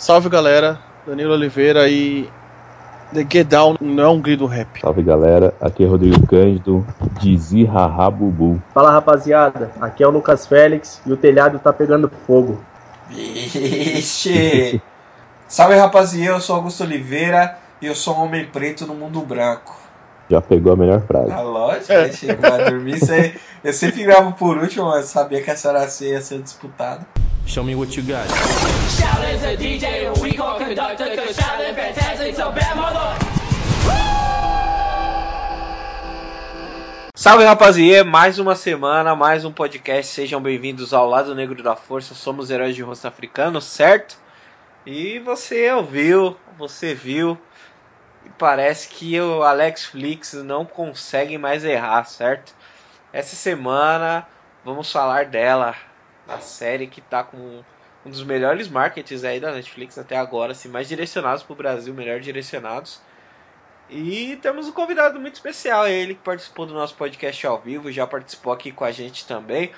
Salve galera, Danilo Oliveira e The Get Down não é um grito rap. Salve galera, aqui é Rodrigo Cândido, Dizi Haha Bubu. Fala rapaziada, aqui é o Lucas Félix e o telhado tá pegando fogo. Vixe! Salve rapaziada, eu sou Augusto Oliveira e eu sou um homem preto no mundo branco. Já pegou a melhor frase. Ah, lógico, é. chegou a dormir. Eu sempre gravo por último, mas sabia que essa era ia ser disputada. Show me what you got. Salve rapaziada, mais uma semana, mais um podcast. Sejam bem-vindos ao Lado Negro da Força. Somos heróis de rosto africano, certo? E você ouviu, você viu. E parece que o Alex Flix não consegue mais errar, certo? Essa semana vamos falar dela, a série que tá com um dos melhores markets aí da Netflix até agora, assim, mais direcionados pro Brasil, melhor direcionados. E temos um convidado muito especial, ele que participou do nosso podcast ao vivo, já participou aqui com a gente também,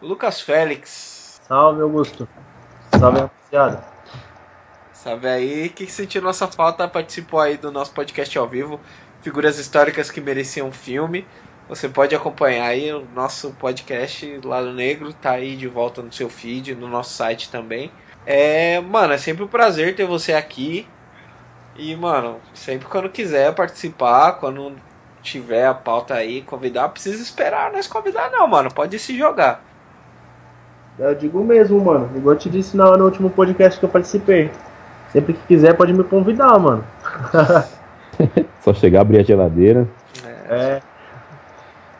Lucas Félix. Salve, Augusto. Salve, rapaziada. Salve aí, que sentiu nossa falta, participou aí do nosso podcast ao vivo, figuras históricas que mereciam filme. Você pode acompanhar aí o nosso podcast Lado Negro, tá aí de volta no seu feed, no nosso site também. É, mano, é sempre um prazer ter você aqui. E, mano, sempre quando quiser participar, quando tiver a pauta aí, convidar, precisa esperar nós convidar não, mano. Pode se jogar. Eu digo mesmo, mano. Igual eu te disse no, no último podcast que eu participei. Sempre que quiser pode me convidar, mano. Só chegar, abrir a geladeira. É. é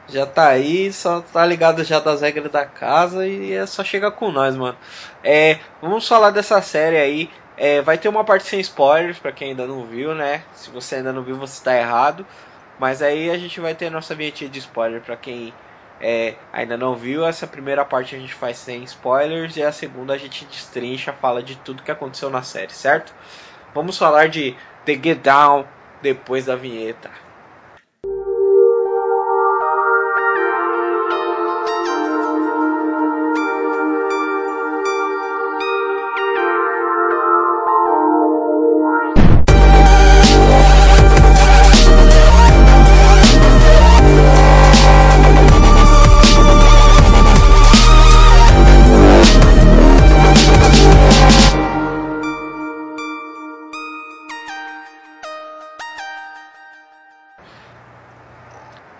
já tá aí, só tá ligado já das regras da casa e é só chegar com nós, mano. É, vamos falar dessa série aí. É, vai ter uma parte sem spoilers para quem ainda não viu, né? Se você ainda não viu, você tá errado. Mas aí a gente vai ter nossa vinhetinha de spoiler para quem é, ainda não viu. Essa primeira parte a gente faz sem spoilers e a segunda a gente destrincha, fala de tudo que aconteceu na série, certo? Vamos falar de The Get Down depois da vinheta.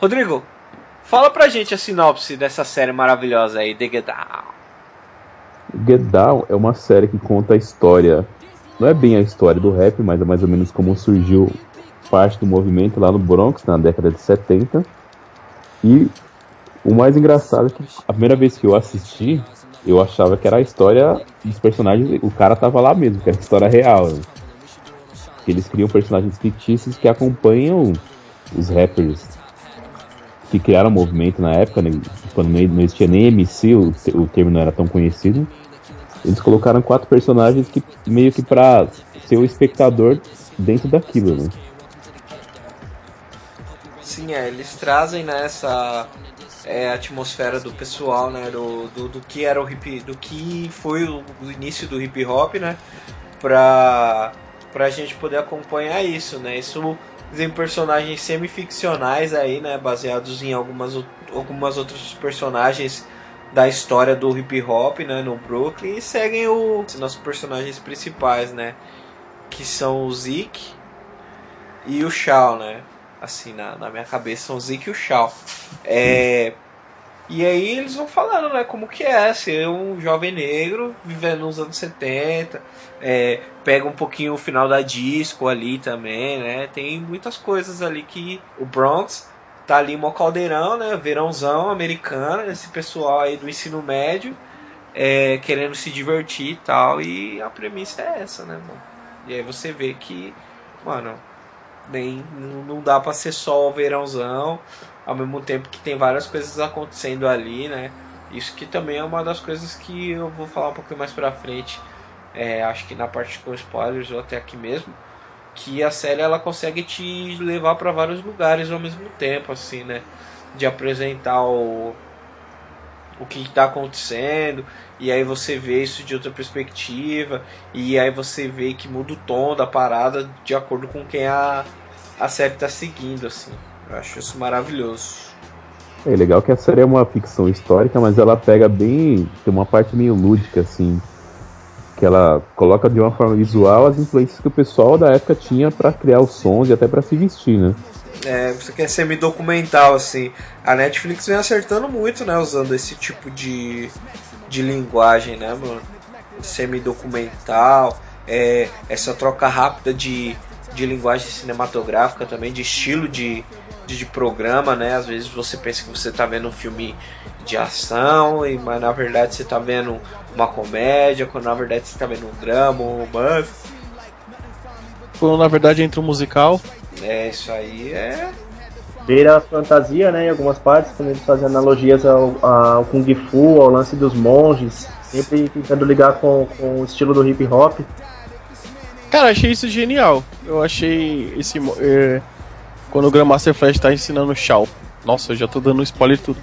Rodrigo, fala pra gente a sinopse dessa série maravilhosa aí, The Get Down. Get Down é uma série que conta a história, não é bem a história do rap, mas é mais ou menos como surgiu parte do movimento lá no Bronx, na década de 70. E o mais engraçado é que a primeira vez que eu assisti, eu achava que era a história dos personagens, o cara tava lá mesmo, que era a história real. Né? Eles criam personagens fictícios que acompanham os rappers que criaram o movimento na época, né, quando não existia nem MC, o, o termo não era tão conhecido. Eles colocaram quatro personagens que meio que pra ser o espectador dentro daquilo, né? Sim, é, eles trazem nessa né, é, atmosfera do pessoal, né, do, do, do, que era o hip, do que foi o, o início do hip hop, né, pra, pra gente poder acompanhar isso, né, isso em personagens semi-ficcionais aí, né, baseados em algumas, algumas outros personagens da história do hip hop, né, no Brooklyn e seguem o nossos personagens principais, né, que são o Zeke e o Shao, né, assim na, na minha cabeça são o Zeke e o Shao. É, e aí eles vão falando, né, como que é ser um jovem negro vivendo nos anos 70, é, pega um pouquinho o final da disco ali também, né, tem muitas coisas ali que o Bronx tá ali um caldeirão, né, verãozão americano, esse pessoal aí do ensino médio, é, querendo se divertir e tal, e a premissa é essa, né, mano. E aí você vê que, mano, nem, não dá pra ser só o verãozão, ao mesmo tempo que tem várias coisas acontecendo ali, né? Isso que também é uma das coisas que eu vou falar um pouquinho mais pra frente, é, acho que na parte com spoilers ou até aqui mesmo, que a série ela consegue te levar para vários lugares ao mesmo tempo, assim, né? De apresentar o, o que está acontecendo, e aí você vê isso de outra perspectiva, e aí você vê que muda o tom da parada de acordo com quem a, a série está seguindo, assim. Eu acho isso maravilhoso. É legal que a série é uma ficção histórica, mas ela pega bem. tem uma parte meio lúdica, assim. Que ela coloca de uma forma visual as influências que o pessoal da época tinha para criar os sons e até para se vestir, né? É, você quer semi-documental, assim. A Netflix vem acertando muito, né? Usando esse tipo de, de linguagem, né, mano? Semi-documental. É, essa troca rápida de, de linguagem cinematográfica também, de estilo de, de, programa, né? Às vezes você pensa que você tá vendo um filme de ação, e, mas na verdade você tá vendo uma comédia, quando na verdade você tá vendo um drama, um romance. Quando na verdade entra um musical. É, isso aí é. Beira a fantasia, né? Em algumas partes, quando eles fazem analogias ao, ao Kung Fu, ao lance dos monges, sempre tentando ligar com, com o estilo do hip hop. Cara, achei isso genial. Eu achei esse. É, quando o Grandmaster Flash tá ensinando Shao. Nossa, eu já tô dando spoiler tudo.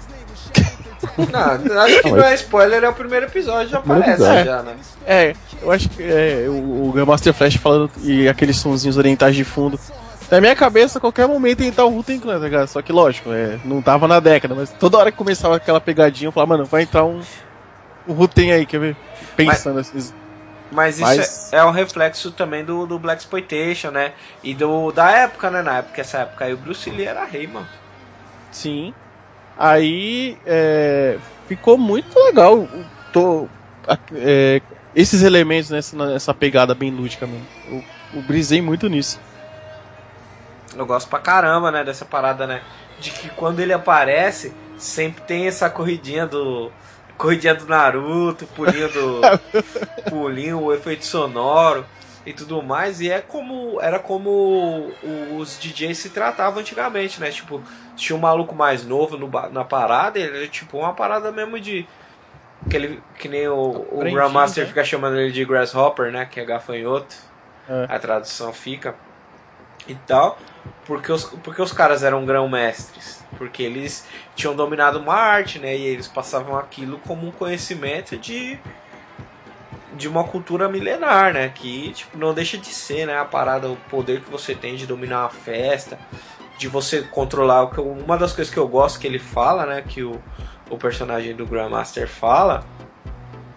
Não, acho que não é spoiler, é o primeiro episódio, já aparece é, já, né? É, eu acho que é, o, o Grandmaster Flash falando e aqueles sonzinhos orientais de fundo. Na minha cabeça, a qualquer momento ia entrar o Ruten Clan, tá ligado? Só que lógico, é, não tava na década, mas toda hora que começava aquela pegadinha, eu falava, mano, vai entrar um, Ruten aí, quer ver? Pensando mas, assim. Mas isso mas... É, é um reflexo também do, do Black Exploitation, né? E do, da época, né? Na época, essa época aí, o Bruce Lee era rei, mano. Sim. Aí é, ficou muito legal. Tô, é, esses elementos nessa, nessa pegada bem lúdica mesmo. Eu, eu brisei muito nisso. Eu gosto pra caramba, né, dessa parada, né? De que quando ele aparece, sempre tem essa corridinha do. Corridinha do Naruto, pulinho do. pulinho, o efeito sonoro e tudo mais. E é como. Era como os DJs se tratavam antigamente, né? Tipo, tinha um maluco mais novo no, na parada, ele era tipo uma parada mesmo de. Que, ele, que nem o, o Grandmaster né? fica chamando ele de Grasshopper, né? Que é gafanhoto. É. A tradução fica. E tal porque os, porque os caras eram grão-mestres. Porque eles tinham dominado uma arte, né? E eles passavam aquilo como um conhecimento de de uma cultura milenar, né? Que tipo, não deixa de ser, né? A parada, o poder que você tem de dominar uma festa, de você controlar. O que eu, uma das coisas que eu gosto que ele fala, né? Que o, o personagem do Grandmaster fala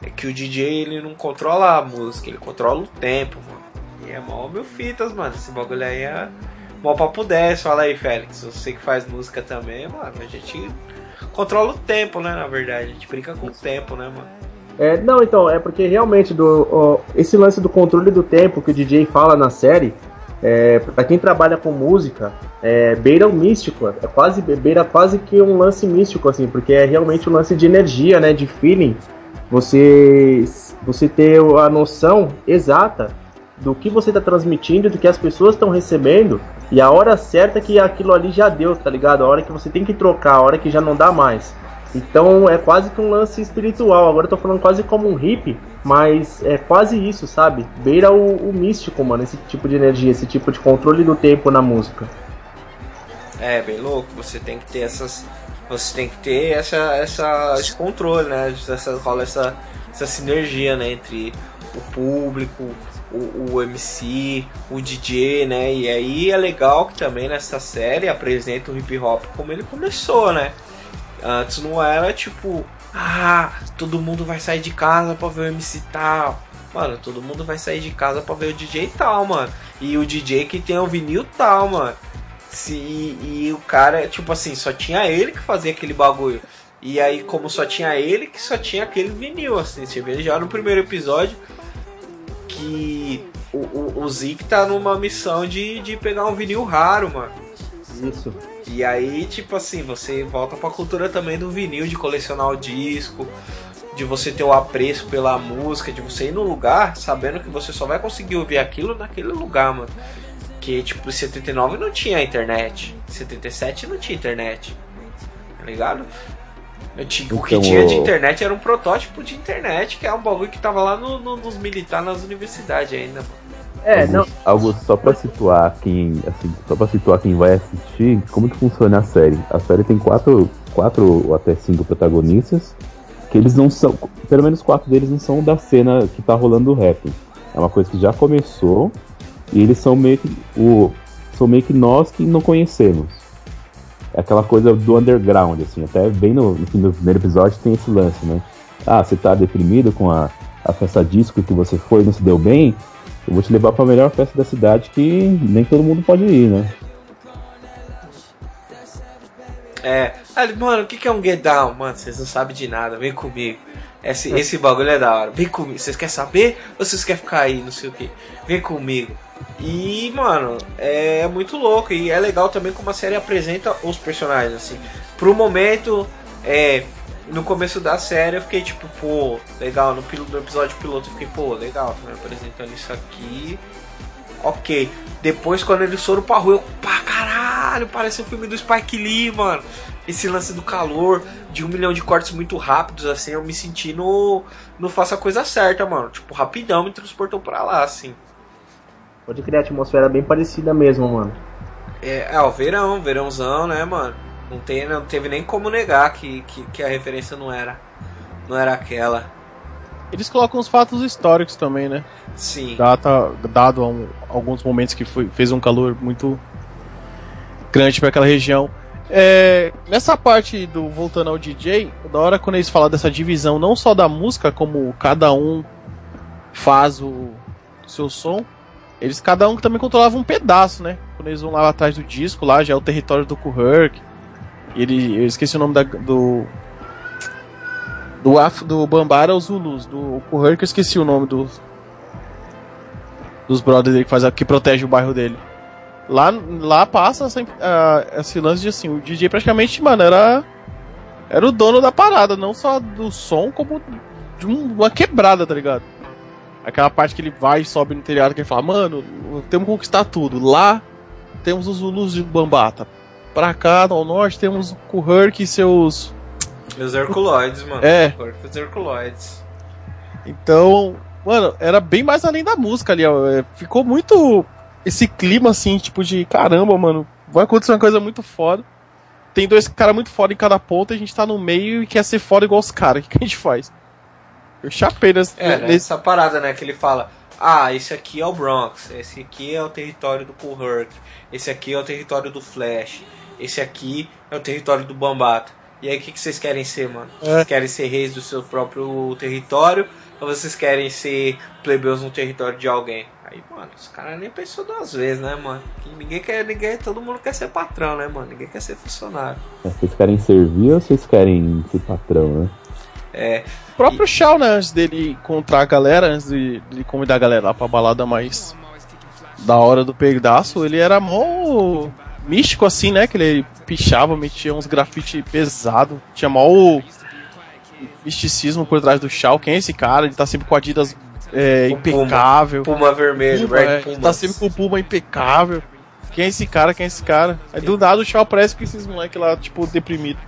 é que o DJ ele não controla a música, ele controla o tempo, mano. E é mal mil fitas, mano. Esse bagulho aí é Mó papo 10, fala aí, Félix. Você que faz música também, mano, a gente controla o tempo, né? Na verdade, a gente brinca com o tempo, né, mano? É, não, então, é porque realmente do, ó, esse lance do controle do tempo que o DJ fala na série, é, para quem trabalha com música, é, beira o místico, é quase beira quase que um lance místico assim, porque é realmente um lance de energia, né, de feeling. Você você ter a noção exata do que você está transmitindo, do que as pessoas estão recebendo e a hora certa que aquilo ali já deu, tá ligado? A hora que você tem que trocar, a hora que já não dá mais. Então é quase que um lance espiritual. Agora eu tô falando quase como um hippie, mas é quase isso, sabe? Beira o, o místico, mano, esse tipo de energia, esse tipo de controle do tempo na música. É, bem louco. Você tem que ter essas. Você tem que ter essa, essa, esse controle, né? Essa, rola essa, essa sinergia né? entre o público, o, o MC, o DJ, né? E aí é legal que também nessa série apresenta o hip hop como ele começou, né? Antes não era tipo, ah, todo mundo vai sair de casa pra ver o MC tal. Mano, todo mundo vai sair de casa pra ver o DJ tal, mano. E o DJ que tem o vinil tal, mano. Se, e, e o cara, tipo assim, só tinha ele que fazia aquele bagulho. E aí, como só tinha ele, que só tinha aquele vinil, assim. Você vê já no primeiro episódio, que o, o, o Zeke tá numa missão de, de pegar um vinil raro, mano. Isso. E aí, tipo assim, você volta pra cultura também do vinil, de colecionar o disco, de você ter o apreço pela música, de você ir no lugar sabendo que você só vai conseguir ouvir aquilo naquele lugar, mano. Que, tipo, em 79 não tinha internet, em 77 não tinha internet, tá ligado? Tinha, o que então, tinha de internet era um protótipo de internet, que é um bagulho que tava lá no, no, nos militares nas universidades ainda, mano. É, algo, não. Algo só pra situar quem. Assim, só pra situar quem vai assistir, como que funciona a série? A série tem quatro, quatro ou até cinco protagonistas. que eles não são, pelo menos quatro deles não são da cena que tá rolando o rap. É uma coisa que já começou e eles são meio que o são meio que nós que não conhecemos. Aquela coisa do underground, assim, até bem no, no primeiro episódio tem esse lance, né? Ah, você tá deprimido com a, a festa disco que você foi e não se deu bem? Eu vou te levar pra melhor festa da cidade que nem todo mundo pode ir, né? É, mano, o que, é um get down? Mano, vocês não sabem de nada, vem comigo. Esse, esse bagulho é da hora. Vem comigo. Vocês querem saber ou vocês querem ficar aí, não sei o que? Vem comigo. E, mano, é muito louco. E é legal também como a série apresenta os personagens, assim. Pro momento, é. No começo da série eu fiquei tipo, pô, legal. No, no episódio piloto eu fiquei, pô, legal, tá me apresentando isso aqui. Ok. Depois, quando eles foram pra rua, eu, pá, caralho, parece um filme do Spike Lee, mano. Esse lance do calor, de um milhão de cortes muito rápidos, assim, eu me senti no, no Faça a Coisa Certa, mano. Tipo, rapidão me transportou pra lá, assim. Pode criar atmosfera bem parecida mesmo, mano. É, é o verão, verãozão, né, mano? Não, tem, não teve nem como negar que, que, que, a referência não era não era aquela. Eles colocam os fatos históricos também, né? Sim. Data, dado um, alguns momentos que foi, fez um calor muito grande para aquela região. É, nessa parte do voltando ao DJ, da hora quando eles falam dessa divisão não só da música, como cada um faz o seu som, eles cada um também controlava um pedaço, né? Quando eles vão lá atrás do disco, lá já é o território do Kuhurk. Ele, eu esqueci o nome da, do. Do, Af, do Bambara os Zulus. Do Kuhurk eu esqueci o nome do, dos brothers dele que, faz, que protege o bairro dele. Lá, lá passa essa, uh, esse lance de assim, o DJ praticamente, mano, era. Era o dono da parada, não só do som, como de um, uma quebrada, tá ligado? Aquela parte que ele vai e sobe no telhado que ele fala, mano, temos que conquistar tudo. Lá temos os Zulus de Bambata. Pra cá, ao norte, temos o Kuhurk e seus. Os Herculoides, mano. É. Os Herculoides. Então, mano, era bem mais além da música ali, ó. É, ficou muito. Esse clima assim, tipo de caramba, mano. Vai acontecer uma coisa muito foda. Tem dois caras muito foda em cada ponta, a gente tá no meio e quer ser foda igual os caras. O que a gente faz? Eu chapei nesse, é, né, parada, né? Que ele fala: Ah, esse aqui é o Bronx, esse aqui é o território do Kuhurk, esse aqui é o território do Flash, esse aqui é o território do Bambata. E aí, o que, que vocês querem ser, mano? É. Vocês querem ser reis do seu próprio território ou vocês querem ser plebeus no território de alguém? Aí, mano, os caras nem pensou duas vezes, né, mano? Que ninguém quer, ninguém, todo mundo quer ser patrão, né, mano? Ninguém quer ser funcionário. É, vocês querem servir ou vocês querem ser patrão, né? É, próprio e... Shaw, né, antes dele encontrar a galera, antes de, de convidar a galera lá pra balada mais da hora do pedaço, ele era mó místico assim, né? Que ele pichava, metia uns grafite pesado, tinha mó misticismo por trás do Shaw. Quem é esse cara? Ele tá sempre com Adidas é, impecável. Puma, Puma vermelho, Puma, é. Tá sempre com o Puma impecável. Quem é esse cara? Quem é esse cara? Aí do nada o Shaw parece que esses moleques lá, tipo, deprimido.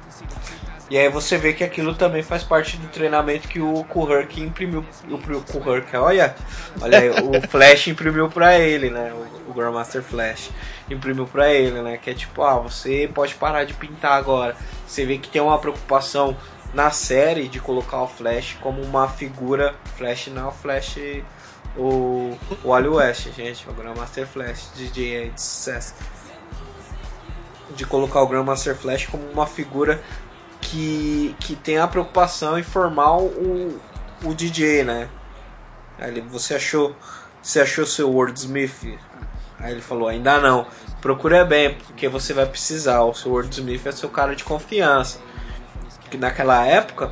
E aí você vê que aquilo também faz parte do treinamento que o Kuhurk imprimiu. O, o Kuhurk, olha, olha aí, o Flash imprimiu pra ele, né? O, o Grandmaster Flash imprimiu pra ele, né? Que é tipo, ah, você pode parar de pintar agora. Você vê que tem uma preocupação na série de colocar o Flash como uma figura. Flash não, Flash. O, o Wally West, gente, o Grandmaster Flash, DJ de sucesso. De colocar o Grandmaster Flash como uma figura que, que tem a preocupação em formar o, o DJ, né? Aí ele, você achou, você achou seu wordsmith? Aí ele falou, ainda não. Procura bem, porque você vai precisar. O seu wordsmith é seu cara de confiança. Que naquela época,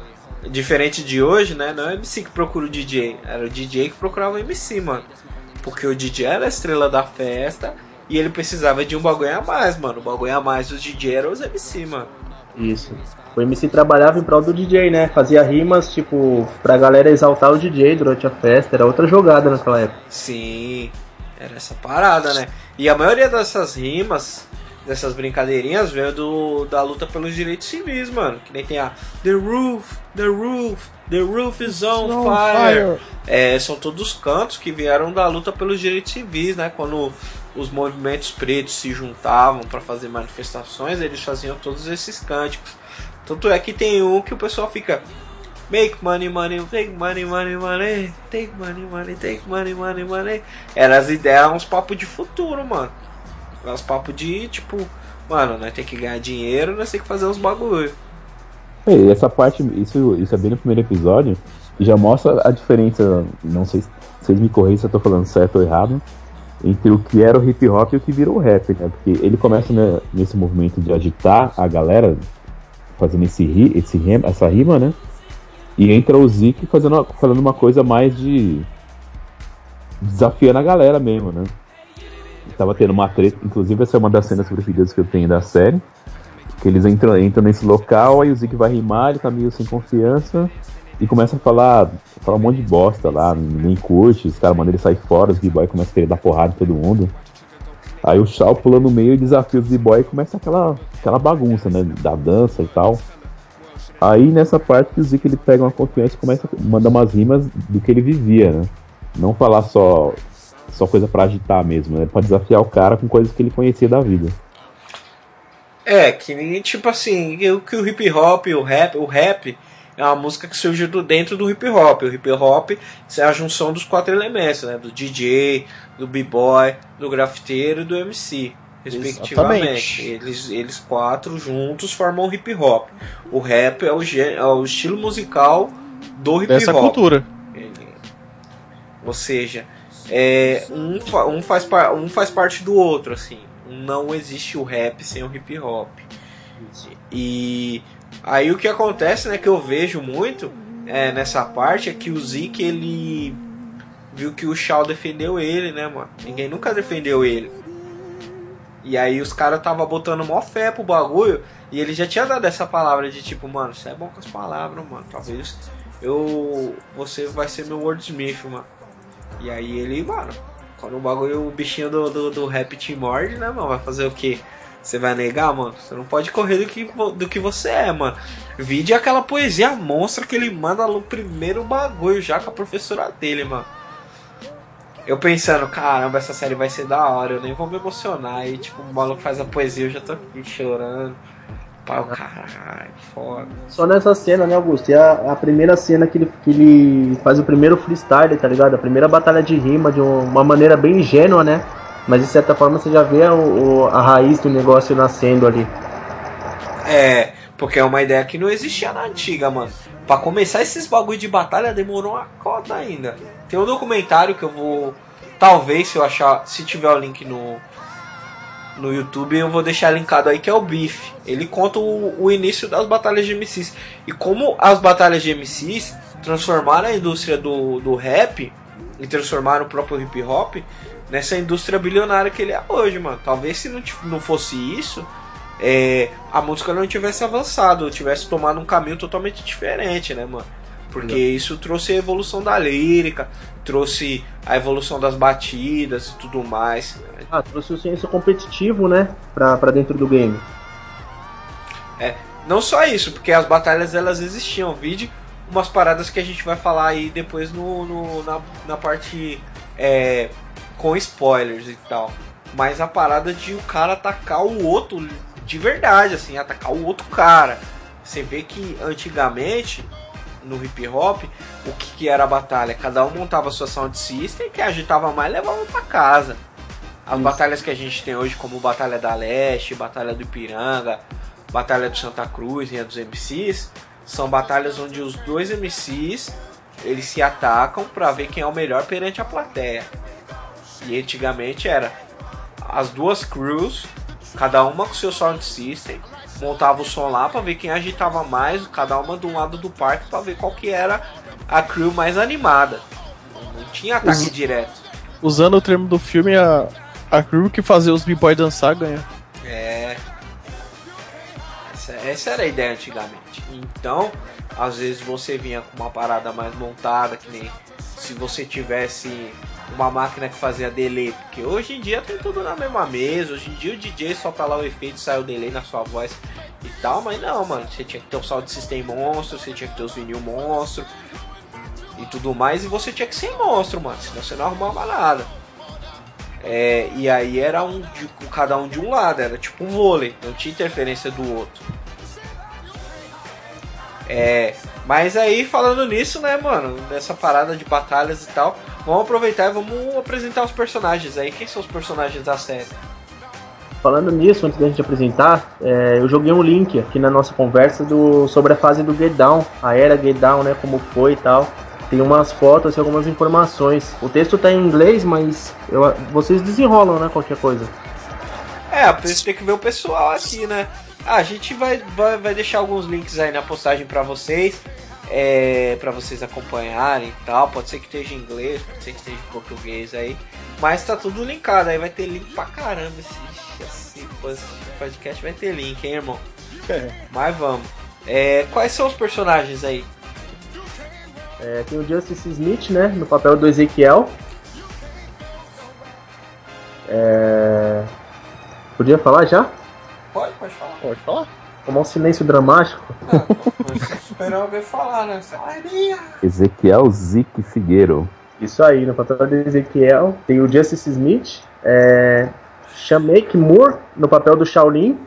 diferente de hoje, né? Não é o MC que procura o DJ, era o DJ que procurava o MC, mano. Porque o DJ era a estrela da festa e ele precisava de um bagulho a mais, mano. O bagulho a mais dos DJ eram os MC, mano. Isso. O MC trabalhava em prol do DJ, né? Fazia rimas, tipo, pra galera exaltar o DJ durante a festa. Era outra jogada naquela época. Sim, era essa parada, né? E a maioria dessas rimas, dessas brincadeirinhas, veio do, da luta pelos direitos civis, mano. Que nem tem a The Roof, The Roof, The Roof is on, fire. fire. É, são todos cantos que vieram da luta pelos direitos civis, né? Quando os movimentos pretos se juntavam para fazer manifestações, eles faziam todos esses cânticos. Tanto é que tem um que o pessoal fica. Make money, money, take money, money, money, take money, money, take money, money, money. Era as ideias, uns papos de futuro, mano. Uns papos de tipo, mano, nós tem que ganhar dinheiro, nós tem que fazer uns bagulho. É, essa parte, isso, isso é bem no primeiro episódio, e já mostra a diferença, não sei se vocês me corrigem se eu tô falando certo ou errado, entre o que era o hip hop e o que virou o rap, né? Porque ele começa né, nesse movimento de agitar a galera, fazendo esse, esse essa rima, né? E entra o Zeke fazendo, falando uma coisa mais de. desafiando a galera mesmo, né? Tava tendo uma treta, inclusive essa é uma das cenas preferidas que eu tenho da série. Que eles entram, entram nesse local, aí o Zeke vai rimar, ele tá meio sem confiança e começa a falar, falar um monte de bosta lá, ninguém curte, os caras mandam ele sair fora, os b-boy começam a querer dar porrada em todo mundo. Aí o Shaw pula no meio e desafia os b-boy e começa aquela, aquela bagunça, né, da dança e tal. Aí nessa parte que o Zeke ele pega uma confiança e começa a mandar umas rimas do que ele vivia, né? Não falar só só coisa para agitar mesmo, né? Pra desafiar o cara com coisas que ele conhecia da vida. É, que tipo assim, o que o hip hop, o rap, o rap é uma música que surgiu do dentro do hip hop. O hip hop é a junção dos quatro elementos, né? Do DJ, do b-boy, do grafiteiro e do MC respectivamente. Eles, eles quatro juntos formam o hip hop. O rap é o, é o estilo musical do hip hop. Dessa cultura. Ou seja, é, um, um, faz, um faz parte do outro, assim. Não existe o rap sem o hip hop. E aí o que acontece, né, que eu vejo muito é, nessa parte é que o Zeke ele viu que o Shaw defendeu ele, né, mano? Ninguém nunca defendeu ele. E aí os caras tava botando mó fé pro bagulho. E ele já tinha dado essa palavra de tipo, mano, você é bom com as palavras, mano. Talvez eu. Você vai ser meu wordsmith, mano. E aí ele, mano, quando o bagulho, o bichinho do, do, do rap te morde, né, mano? Vai fazer o quê? Você vai negar, mano? Você não pode correr do que, do que você é, mano. Vide aquela poesia monstra que ele manda no primeiro bagulho já com a professora dele, mano eu pensando, caramba, essa série vai ser da hora, eu nem vou me emocionar. E tipo, o maluco faz a poesia, eu já tô aqui chorando. Pau, caralho, foda. Só nessa cena, né, Augusto? É a, a, primeira cena que ele, que ele faz o primeiro freestyle, tá ligado? A primeira batalha de rima de uma maneira bem ingênua, né? Mas de certa forma você já vê a, a raiz do negócio nascendo ali. É, porque é uma ideia que não existia na antiga, mano. Pra começar esses bagulho de batalha demorou uma cota ainda. Tem um documentário que eu vou. Talvez, se eu achar. Se tiver o link no. No YouTube, eu vou deixar linkado aí que é o Beef. Ele conta o, o início das batalhas de MCs. E como as batalhas de MCs transformaram a indústria do, do rap e transformaram o próprio hip hop nessa indústria bilionária que ele é hoje, mano. Talvez se não, não fosse isso, é, a música não tivesse avançado, tivesse tomado um caminho totalmente diferente, né, mano? Porque isso trouxe a evolução da lírica, trouxe a evolução das batidas e tudo mais. Ah, trouxe o senso competitivo, né? Pra, pra dentro do game. É, não só isso, porque as batalhas elas existiam. Vide umas paradas que a gente vai falar aí depois no, no na, na parte é, com spoilers e tal. Mas a parada de o cara atacar o outro de verdade, assim, atacar o outro cara. Você vê que antigamente no hip hop, o que, que, era a batalha? Cada um montava sua sound system, que agitava mais levava para casa. As Isso. batalhas que a gente tem hoje, como Batalha da Leste, Batalha do Ipiranga, Batalha do Santa Cruz e a dos MCs, são batalhas onde os dois MCs eles se atacam para ver quem é o melhor perante a plateia. E antigamente era as duas crews, cada uma com seu sound system, montava o som lá para ver quem agitava mais, cada uma de um lado do parque para ver qual que era a crew mais animada. Não tinha ataque Us... direto. Usando o termo do filme, a, a crew que fazia os b-boy dançar ganha. É. Essa, essa, era a ideia antigamente. Então, às vezes você vinha com uma parada mais montada, que nem se você tivesse uma máquina que fazia delay, porque hoje em dia tem tudo na mesma mesa, hoje em dia o DJ só tá lá o efeito, sai o delay na sua voz e tal, mas não, mano, você tinha que ter o sound system monstro, você tinha que ter os vinil monstro e tudo mais, e você tinha que ser monstro, mano, senão você não arrumava nada. É, e aí era um de, cada um de um lado, era tipo um vôlei, não tinha interferência do outro. É, Mas aí, falando nisso, né, mano, nessa parada de batalhas e tal, vamos aproveitar e vamos apresentar os personagens aí. Quem são os personagens da série? Falando nisso, antes da gente apresentar, é, eu joguei um link aqui na nossa conversa do, sobre a fase do Get Down, a era Get Down, né, como foi e tal. Tem umas fotos e algumas informações. O texto tá em inglês, mas eu, vocês desenrolam, né, qualquer coisa. É, a gente tem que ver o pessoal aqui, né? Ah, a gente vai, vai, vai deixar alguns links aí na postagem para vocês, é, para vocês acompanharem e tal. Pode ser que esteja em inglês, pode ser que esteja em português aí, mas tá tudo linkado. Aí vai ter link pra caramba esse, esse podcast, vai ter link, hein, irmão? É. Mas vamos. É, quais são os personagens aí? É, tem o Justice Smith, né, no papel do Ezequiel. É... Podia falar já? Pode, pode falar. Pode falar. Tomar um silêncio dramático. Ah, esperar alguém falar, né? Ezequiel Zic Figueiro. Isso aí, no papel do Ezequiel tem o Justice Smith, é, Shamek Moore no papel do Shaolin,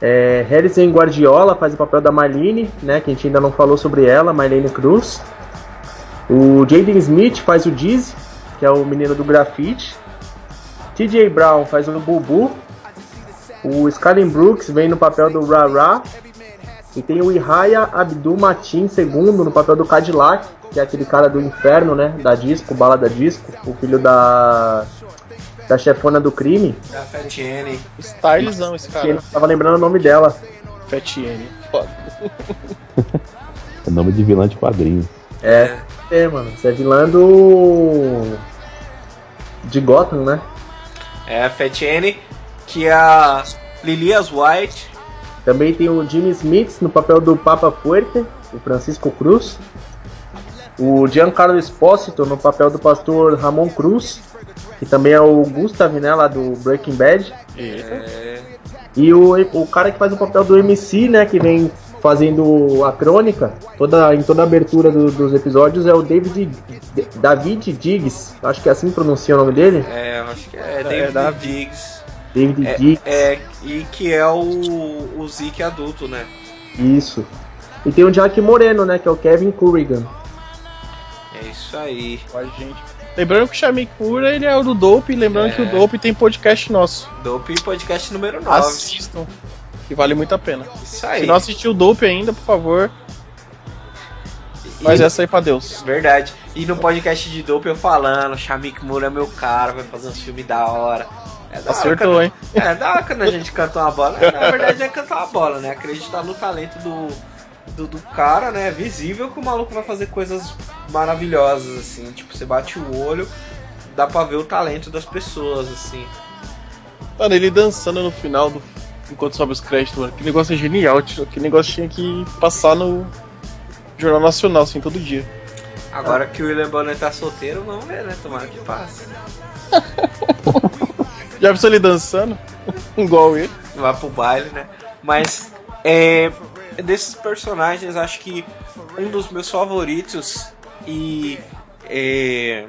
é, Harrison Guardiola faz o papel da Marlene, né, que a gente ainda não falou sobre ela, Marlene Cruz. O Jaden Smith faz o Dizzy, que é o menino do grafite. TJ Brown faz o Bubu, o Skyrim Brooks vem no papel do Rara. E tem o Ihaya Abdul Matin II no papel do Cadillac, que é aquele cara do inferno, né? Da disco, bala da disco, o filho da. Da chefona do crime. Da Fetiene. Stylezão esse cara. tava lembrando o nome dela. Fetiene. Foda. é nome de vilã de quadrinho. É, é, mano. Você é vilã do. De Gotham, né? É, a Fetiene que é a Lilias White. Também tem o Jimmy Smith no papel do Papa Fuerte, o Francisco Cruz. O Giancarlo Espósito no papel do pastor Ramon Cruz, que também é o Gustav, né, lá do Breaking Bad. É. E o, o cara que faz o papel do MC, né, que vem fazendo a crônica, toda, em toda a abertura do, dos episódios, é o David, David Diggs. Acho que é assim que pronuncia o nome dele. É, acho que é, é David é, Diggs. David é, Diggs. É, e que é o, o Zeke adulto, né? Isso. E tem o Jack Moreno, né? Que é o Kevin Currigan. É isso aí. Com a gente. Lembrando que o Chamik Pura ele é o do Dope, lembrando é. que o Dope tem podcast nosso. Dope podcast número 9. Assistam. Que vale muito a pena. Isso aí. Se não assistiu o Dope ainda, por favor. Faz essa aí pra Deus. Verdade. E no podcast de Dope eu falando, Shamik Mura é meu cara, vai fazer uns filmes da hora. É Acertou, hein? É, da hora quando a gente canta uma bola. Na verdade é cantar uma bola, né? Acreditar no talento do, do, do, cara, né? É visível que o maluco vai fazer coisas maravilhosas, assim. Tipo, você bate o olho, dá pra ver o talento das pessoas, assim. Mano, ele dançando no final do. Enquanto sobe os créditos, mano. Que negócio é genial, Que negócio tinha que passar no Jornal Nacional, assim, todo dia. Agora que o William Bonner tá solteiro, vamos ver, né? Tomara que passe. Já viu ele dançando? Igual ele. Vai pro baile, né? Mas é, desses personagens, acho que um dos meus favoritos e é,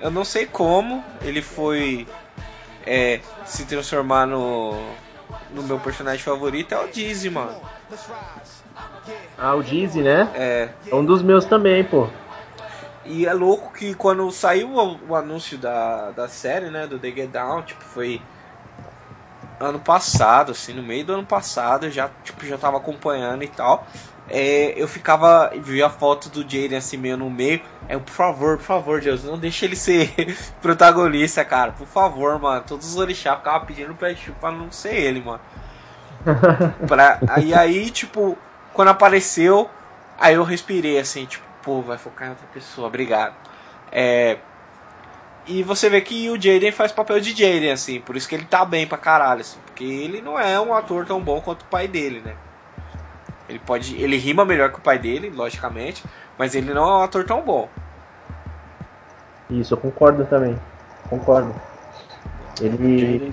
eu não sei como ele foi é, se transformar no, no meu personagem favorito é o Dizzy, mano. Ah, o Dizzy, né? É. É um dos meus também, pô. E é louco que quando saiu o, o, anúncio da, da série, né, do The Get Down, tipo, foi ano passado, assim, no meio do ano passado, eu já, tipo, já tava acompanhando e tal. É, eu ficava, via a foto do Jaden assim meio no meio. É, por favor, por favor, Deus, não deixe ele ser protagonista, cara. Por favor, mano. Todos os orixás ficavam pedindo pra, pra não ser ele, mano. pra, aí, aí, tipo, quando apareceu, aí eu respirei assim, tipo, pô, vai focar em outra pessoa, obrigado. É, e você vê que o Jaden faz papel de Jaden, assim, por isso que ele tá bem pra caralho, assim, porque ele não é um ator tão bom quanto o pai dele, né? Ele pode. Ele rima melhor que o pai dele, logicamente, mas ele não é um ator tão bom. Isso, eu concordo também. Concordo. Ele.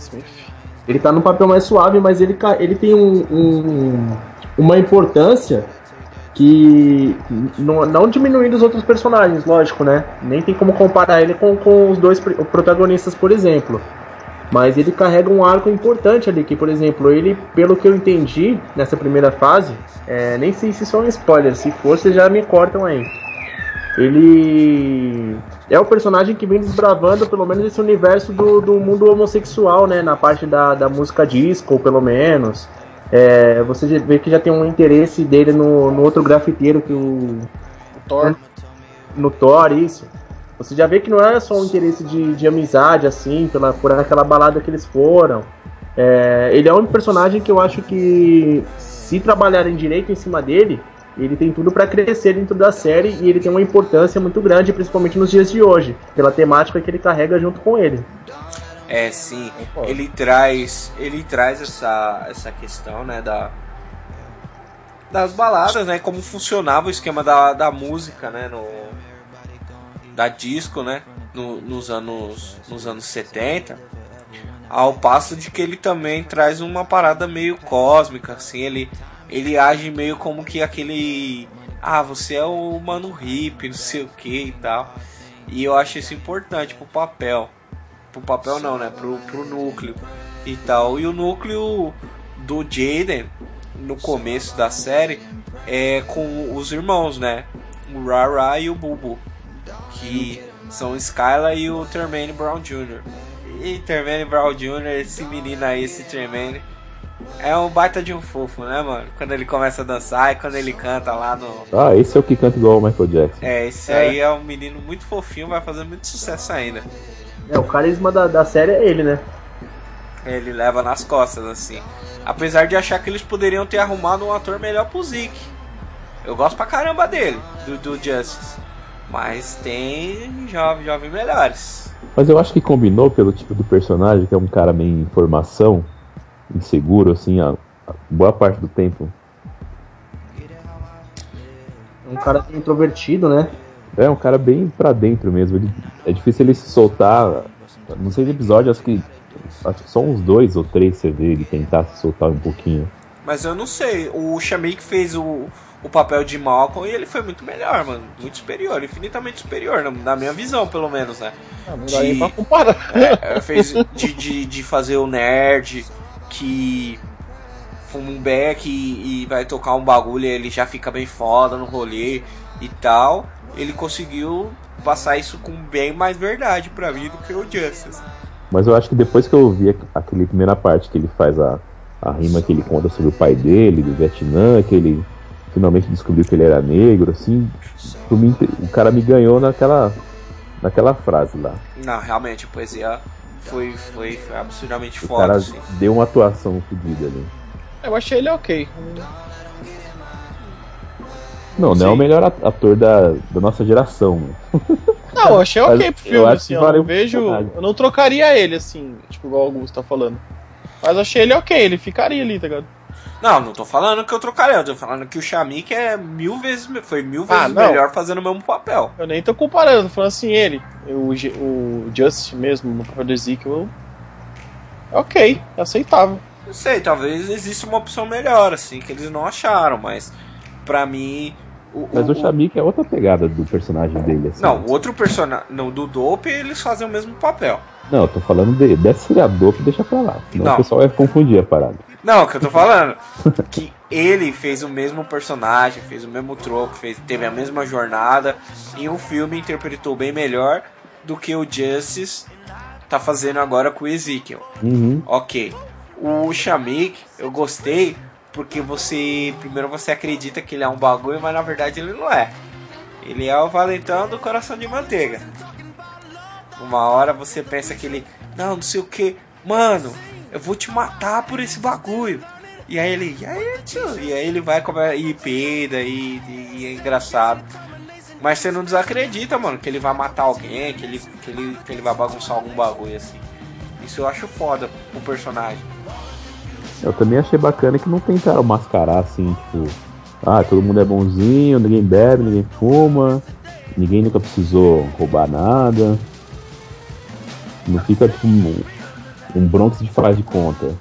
Ele tá num papel mais suave, mas ele, ele tem um, um uma importância que não, não diminuindo os outros personagens, lógico, né? Nem tem como comparar ele com, com os dois protagonistas, por exemplo. Mas ele carrega um arco importante ali, que por exemplo, ele, pelo que eu entendi nessa primeira fase, é, nem sei se isso é um spoiler, se for, vocês já me cortam aí. Ele é o personagem que vem desbravando pelo menos esse universo do, do mundo homossexual, né? Na parte da, da música disco, pelo menos. É, você vê que já tem um interesse dele no, no outro grafiteiro que o. O Thor. No Thor, isso. Você já vê que não é só um interesse de, de amizade, assim, pela, por aquela balada que eles foram. É, ele é um personagem que eu acho que, se trabalharem direito em cima dele, ele tem tudo para crescer dentro da série e ele tem uma importância muito grande, principalmente nos dias de hoje, pela temática que ele carrega junto com ele. É, sim. Ele traz, ele traz essa, essa questão, né, da das baladas, né, como funcionava o esquema da, da música, né, no da disco, né, no, nos anos nos anos 70. Ao passo de que ele também traz uma parada meio cósmica, assim, ele ele age meio como que aquele. Ah, você é o mano hippie, não sei o que e tal. E eu acho isso importante pro papel. Pro papel não, né? Pro, pro núcleo e tal. E o núcleo do Jaden no começo da série é com os irmãos, né? O Rara e o Bubu. Que são o Skylar e o Termaine Brown Jr. E Termaine Brown Jr., esse menino aí, esse Termaine é um baita de um fofo, né, mano? Quando ele começa a dançar e quando ele canta lá no. Ah, esse é o que canta igual o Michael Jackson. É, esse é. aí é um menino muito fofinho, vai fazer muito sucesso ainda. É, o carisma da, da série é ele, né? Ele leva nas costas, assim. Apesar de achar que eles poderiam ter arrumado um ator melhor pro Zeke. Eu gosto pra caramba dele, do, do Justice. Mas tem jovens jovem melhores. Mas eu acho que combinou pelo tipo do personagem, que é um cara meio em formação inseguro, assim, a, a boa parte do tempo. Um cara introvertido, né? É, um cara bem pra dentro mesmo. Ele, é difícil ele se soltar. Não sei de episódio, acho que. Acho que só uns dois ou três você vê ele tentar se soltar um pouquinho. Mas eu não sei. O Shamik fez o, o papel de Malcolm e ele foi muito melhor, mano. Muito superior, infinitamente superior, na minha visão, pelo menos, né? Ah, não dá de, nem pra comparar. É, fez de, de, de fazer o nerd, que fuma um beck e, e, vai tocar um bagulho e ele já fica bem foda no rolê e tal. Ele conseguiu passar isso com bem mais verdade para mim do que o Justice. Mas eu acho que depois que eu vi aquele primeira parte que ele faz a, a rima que ele conta sobre o pai dele, do Vietnã, que ele finalmente descobriu que ele era negro, assim, mim, o cara me ganhou naquela, naquela frase lá. Não, realmente, a poesia foi, foi, foi absurdamente o foda. Cara assim. deu uma atuação fodida ali. Eu achei ele ok. Não, não é o melhor ator da, da nossa geração. Não, eu achei ok pro filme, eu assim, eu não vejo. Eu não trocaria ele, assim, tipo, igual o Augusto tá falando. Mas achei ele ok, ele ficaria ali, tá ligado? Não, não tô falando que eu trocaria, eu tô falando que o Shamik é mil vezes, foi mil vezes ah, melhor fazendo o mesmo papel. Eu nem tô comparando, tô falando assim, ele, o, o Just mesmo, no papel do Ezekiel, ok, aceitável. Não sei, talvez exista uma opção melhor, assim, que eles não acharam, mas pra mim. O, mas o, o Shamik é outra pegada do personagem dele, assim. Não, o outro personagem. No, do Dope eles fazem o mesmo papel. Não, eu tô falando dele. Deve ser a Dope, deixa pra lá. Senão não. o pessoal vai confundir a parada. Não, o que eu tô falando. que ele fez o mesmo personagem, fez o mesmo troco, fez, teve a mesma jornada. E o filme interpretou bem melhor do que o Justice tá fazendo agora com o Ezekiel. Uhum. Ok. O Shamik, eu gostei porque você. Primeiro você acredita que ele é um bagulho, mas na verdade ele não é. Ele é o valentão do coração de manteiga. Uma hora você pensa que ele. Não, não sei o que. Mano, eu vou te matar por esse bagulho. E aí ele, e aí, tio? E aí ele vai comer e peida e, e, é engraçado. Mas você não desacredita, mano, que ele vai matar alguém, que ele, que ele, que ele vai bagunçar algum bagulho assim. Isso eu acho foda o personagem. Eu também achei bacana que não tentaram mascarar assim, tipo, ah, todo mundo é bonzinho, ninguém bebe, ninguém fuma, ninguém nunca precisou roubar nada. Não fica tipo um Bronx de faz de conta.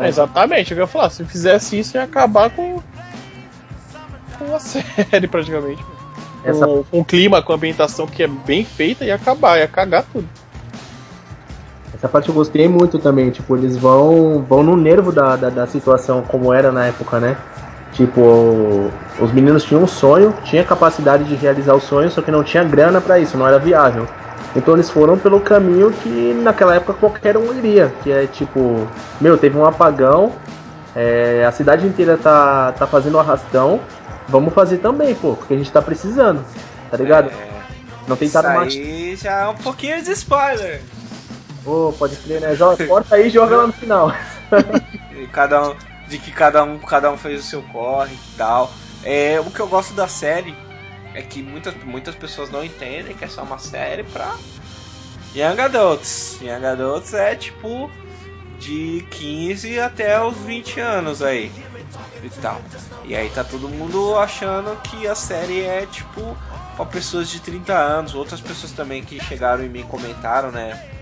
É, exatamente, eu ia falar, se fizesse isso ia acabar com, com a série praticamente. Essa... Com, com o clima, com a ambientação que é bem feita, ia acabar, ia cagar tudo. Essa parte eu gostei muito também, tipo, eles vão vão no nervo da, da, da situação como era na época, né? Tipo, os meninos tinham um sonho, tinha capacidade de realizar o sonho, só que não tinha grana para isso, não era viável. Então eles foram pelo caminho que naquela época qualquer um iria, que é tipo, meu, teve um apagão, é, a cidade inteira tá, tá fazendo arrastão, vamos fazer também, pô, porque a gente tá precisando, tá ligado? É, não isso tentaram mais. aí já é um pouquinho de spoiler. Pô, pode crer, né? Joga, corta aí e joga lá no final. Cada um, de que cada um, cada um fez o seu corre e tal. É, o que eu gosto da série é que muitas, muitas pessoas não entendem que é só uma série pra Young Adults. Young Adults é tipo de 15 até os 20 anos aí. E tal. E aí tá todo mundo achando que a série é tipo pra pessoas de 30 anos. Outras pessoas também que chegaram e me comentaram, né?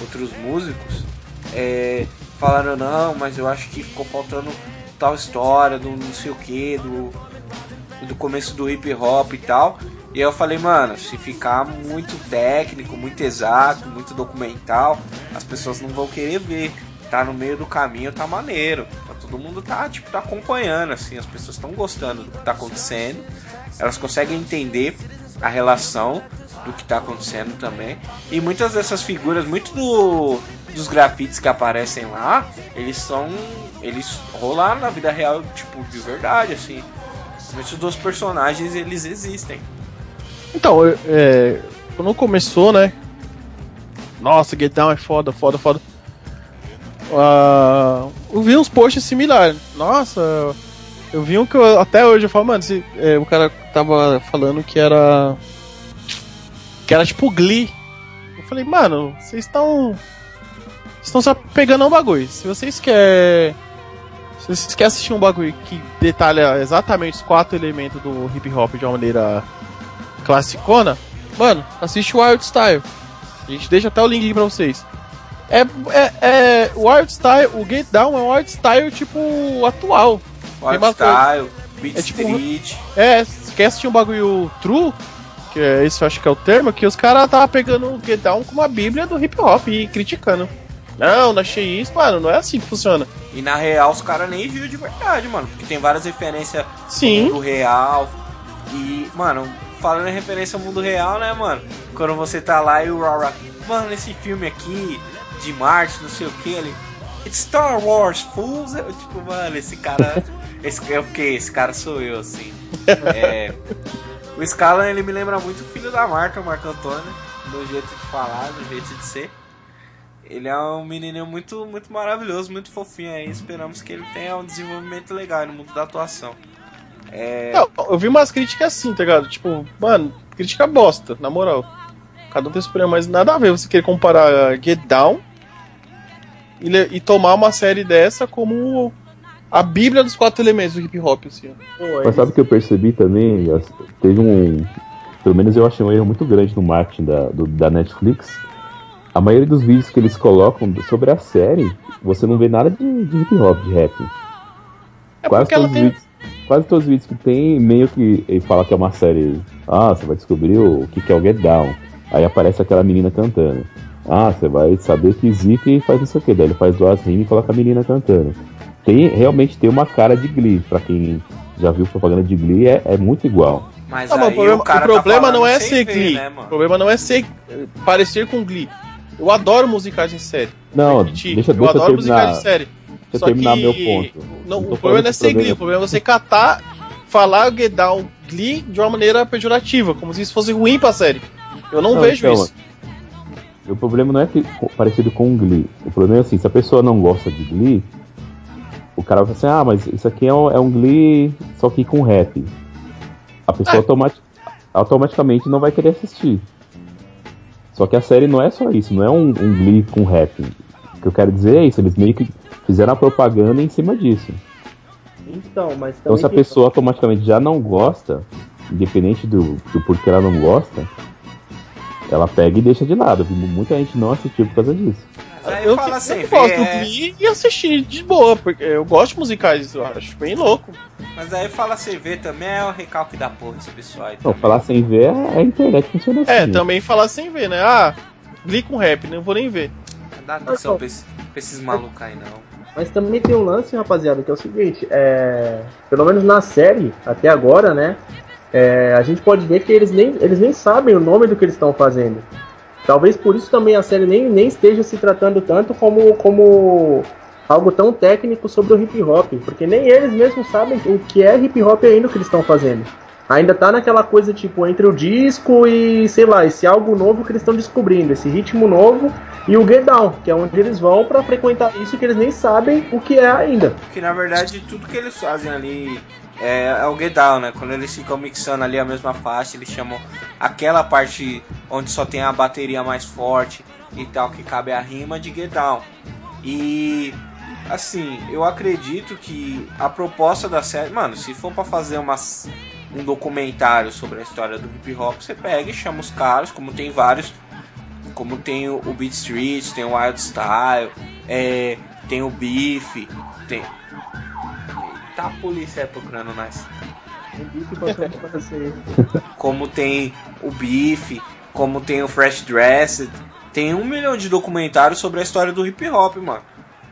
Outros músicos. É, falaram, não, mas eu acho que ficou faltando tal história, do não sei o que, do, do começo do hip hop e tal. E eu falei, mano, se ficar muito técnico, muito exato, muito documental, as pessoas não vão querer ver. Tá no meio do caminho, tá maneiro. Tá, todo mundo tá, tipo, tá acompanhando, assim, as pessoas estão gostando do que tá acontecendo. Elas conseguem entender a relação do que tá acontecendo também. E muitas dessas figuras, muito do, dos grafites que aparecem lá, eles são. Eles rolaram na vida real, tipo, de verdade, assim. Muitos dos personagens eles existem. Então, é, quando começou, né? Nossa, Get Down é foda, foda, foda. Ah, eu vi uns posts similares. Nossa, eu vi um que eu, até hoje eu falo, mano, esse- é, o cara tava falando que era. Que era tipo Glee. Eu falei, mano, vocês estão. Vocês estão só pegando um bagulho. Se vocês querem. Se vocês querem assistir um bagulho que detalha exatamente os quatro elementos do hip hop de uma maneira classicona, mano, assiste o Wild Style. A gente deixa até o link aqui pra vocês. É, é, é Wild Style, o Get Down é um Wild Style tipo atual. Wild Style, Beat É tipo- Street. É, se quer assistir um bagulho true, que é eu acho que é o termo, que os caras tava pegando o Get Down como a bíblia do hip hop e criticando. Não, não achei isso, mano, não é assim que funciona. E na real os caras nem viu de verdade, mano. Porque tem várias referências Sim. mundo real. E, mano, falando em referência ao mundo real, né, mano? Quando você tá lá e o Rara, mano, esse filme aqui de Marte, não sei o que, ele. It's Star Wars, fools. Eu, tipo, mano, esse cara. esse, é o que? Esse cara sou eu, assim. É, o Scala, ele me lembra muito o filho da Marta, o Marco Antônio, do jeito de falar, do jeito de ser. Ele é um menininho muito, muito maravilhoso, muito fofinho aí. Esperamos que ele tenha um desenvolvimento legal no mundo da atuação. É, Não, eu vi umas críticas assim, tá ligado? Tipo, mano, crítica bosta, na moral. Cada um tem superior, mas nada a ver você querer comparar Get Down e, e tomar uma série dessa como a bíblia dos quatro elementos do hip hop, assim. ó. Mas sabe o que eu percebi também? Teve um. Pelo menos eu achei um erro muito grande no marketing da, do- da Netflix. A maioria dos vídeos que eles colocam sobre a série, você não vê nada de, de hip hop, de rap. É quase, todos os tem. vídeos, quase todos os vídeos que tem, meio que ele fala que é uma série. Ah, você vai descobrir o que, que é o Get Down. Aí aparece aquela menina cantando. Ah, você vai saber que Zeke faz isso aqui. Daí ele faz duas rimas e coloca a menina cantando. Tem, realmente tem uma cara de Glee. Pra quem já viu propaganda de Glee, é, é muito igual. mas mas aí o problema, o cara o problema tá não é ser ver, Glee. né, o problema não é ser parecer com Glee. Eu adoro musicais em série. Não, deixa, eu deixa eu adoro musicais terminar. em série. Deixa eu Só terminar que meu ponto. Não, Não o problema não é ser que Glee, o problema é você catar, falar Get Down Glee de uma maneira pejorativa, como se isso fosse ruim pra série. Eu não, Não, vejo então, isso. O problema não é que, parecido com o Glee. O problema é assim, se a pessoa não gosta de Glee, o cara vai falar assim, ah, mas isso aqui é um, é um Glee só que com rap. A pessoa É. automati- automaticamente não vai querer assistir. Só que a série não é só isso, não é um, um Glee com rap. O que eu quero dizer é isso, eles meio que fizeram a propaganda em cima disso. Então, mas Então se a pessoa automaticamente já não gosta, independente do, do porquê ela não gosta, ela pega e deixa de lado. Muita gente não assistiu por causa disso. Aí eu fala eu assim, gosto vê, do é- e assistir de boa, porque eu gosto de musicais, eu acho bem louco. Mas aí fala sem ver também é o recalque da porra esse pessoal aí. Não, também. falar sem ver é a internet funciona assim. É, também falar sem ver, né? Ah, Glee com rap, não vou nem ver. dá atenção pra, esse, pra esses malucos aí, não. Mas também tem um lance, rapaziada, que é o seguinte, é... pelo menos na série, até agora, né? É... a gente pode ver que eles nem, eles nem sabem o nome do que eles estão fazendo. Talvez por isso também a série nem, nem esteja se tratando tanto como, como algo tão técnico sobre o hip hop, porque nem eles mesmos sabem o que é hip hop ainda o que eles estão fazendo. Ainda tá naquela coisa tipo entre o disco e sei lá, esse algo novo que eles estão descobrindo, esse ritmo novo e o Get Down, que é onde eles vão para frequentar isso que eles nem sabem o que é ainda. Que na verdade tudo que eles fazem ali é, é o Get Down, né? Quando eles ficam mixando ali a mesma faixa, eles chamam aquela parte onde só tem a bateria mais forte e tal, que cabe a rima de Get Down. E assim, eu acredito que a proposta da série, mano, se for para fazer um documentário sobre a história do hip hop, você pega e chama os caras, como tem vários, como tem o, Beat Street, tem o Wild Style, é, tem o Beef, tem. Tá a polícia procurando nós. como tem o Beef, como tem o Fresh Dressed, tem um milhão de documentários sobre a história do hip hop, mano.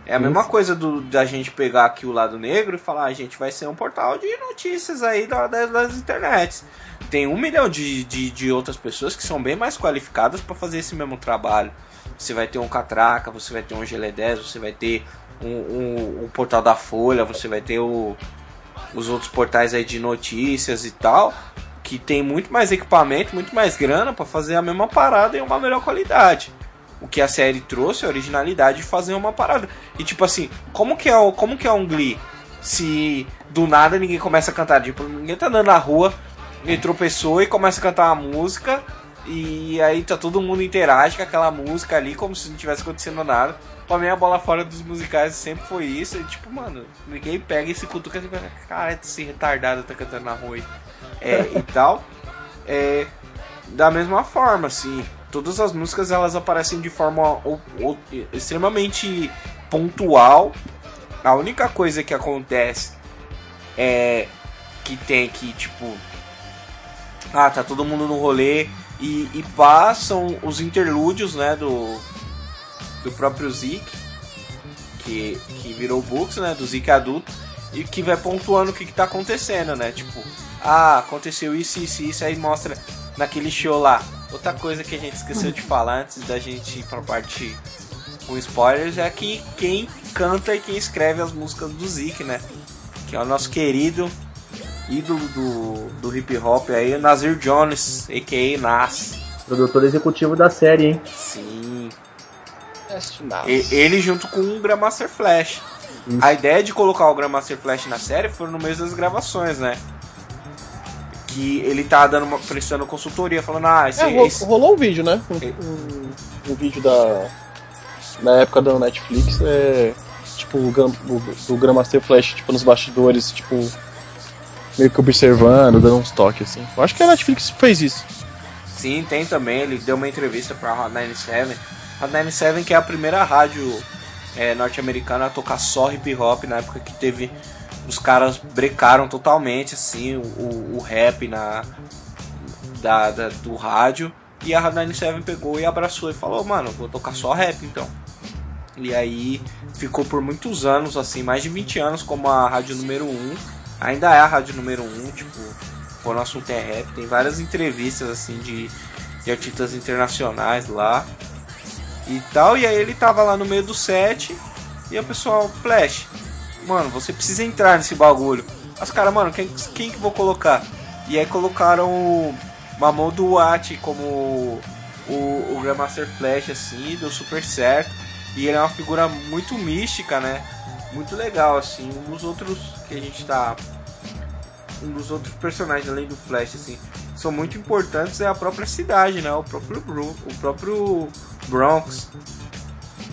É a Isso. mesma coisa do, da gente pegar aqui o lado negro e falar, a ah, gente vai ser um portal de notícias aí das, das internets. Tem um milhão de, de, de outras pessoas que são bem mais qualificadas para fazer esse mesmo trabalho. Você vai ter um Catraca, você vai ter um GL10, você vai ter um, um, portal da Folha, você vai ter o, os outros portais aí de notícias e tal, que tem muito mais equipamento, muito mais grana para fazer a mesma parada em uma melhor qualidade o que a série trouxe, a originalidade de fazer uma parada. E tipo assim, como que é, como que é um Glee se do nada ninguém começa a cantar? Tipo, ninguém tá andando na rua, e tropeçou e começa a cantar uma música e aí tá todo mundo interage com aquela música ali como se não tivesse acontecendo nada. Pra mim a bola fora dos musicais sempre foi isso. E, tipo, mano, ninguém pega esse cutuca e fica, cara, esse retardado tá cantando na rua É, e tal. É, da mesma forma, assim todas as músicas elas aparecem de forma extremamente pontual. A única coisa que acontece é que tem que, tipo, ah, tá todo mundo no rolê e, e passam os interlúdios, né, do, do próprio Zeke, que, que virou Books, né, do Zeke adulto, e que vai pontuando o que, que tá acontecendo, né, tipo, ah, aconteceu isso, isso, isso, aí mostra naquele show lá, Outra coisa que a gente esqueceu de falar antes da gente ir pra parte com spoilers é que quem canta e quem escreve as músicas do Zik, né? Que é o nosso querido ídolo do, do hip hop aí, o Nazir Jones, a.k.a. Nas. Produtor executivo da série, hein? Sim. E, ele junto com o Grandmaster Flash. A ideia de colocar o Grandmaster Flash na série foi no meio das gravações, né? que ele tá dando uma, prestando consultoria, falando, ah, esse, é, esse... rolou um vídeo, né? Um, um, um, vídeo da. Na época da Netflix, é. Tipo, o, o, o Grandmaster Flash, tipo, nos bastidores, tipo. Meio que observando, dando uns toques, assim. Eu acho que a Netflix fez isso. Sim, tem também. Ele deu uma entrevista pra Hot 97. Hot 97 que é a primeira rádio é, norte-americana a tocar só hip hop na época que teve os caras brecaram totalmente assim o, o rap na da, da, do rádio e a Rádio 97 pegou e abraçou e falou, mano, vou tocar só rap então. E aí ficou por muitos anos, assim, mais de 20 anos como a rádio número 1. Ainda é a rádio número 1, tipo, o nosso assunto é rap. Tem várias entrevistas assim de, de artistas internacionais lá e tal. E aí ele tava lá no meio do set e o pessoal, Flash, mano, você precisa entrar nesse bagulho. Os caras, mano, quem, quem que vou colocar? E aí colocaram o Mamoudou Duarte como o, o Grandmaster Flash, assim, deu super certo. E ele é uma figura muito mística, né? Muito legal, assim. Um dos outros que a gente tá. Um dos outros personagens além do Flash, assim, são muito importantes é a própria cidade, né? O próprio, o próprio Bronx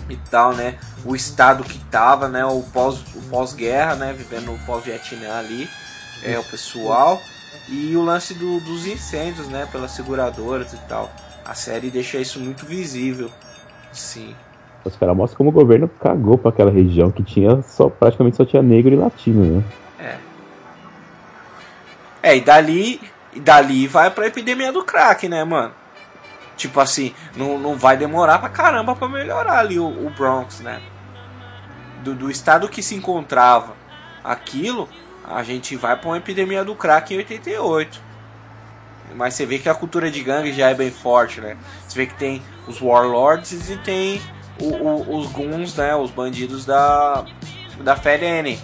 e tal, né? O estado que tava, né? O pós o pós-guerra, né? Vivendo o pós-Vietnã ali, é o pessoal e o lance do, dos incêndios, né? Pelas seguradoras e tal. A série deixa isso muito visível, sim. Os caras mostram como o governo cagou para aquela região que tinha só praticamente só tinha negro e latino, né? É. É, e dali, e dali vai pra epidemia do crack, né, mano? Tipo assim, não, não vai demorar pra caramba pra melhorar ali o, o Bronx, né? Do, do estado que se encontrava aquilo, a gente vai pra uma epidemia do crack em 88. Mas você vê que a cultura de gangue já é bem forte, né? Você vê que tem os warlords e tem o, o, os guns, né? Os bandidos da, da Feren.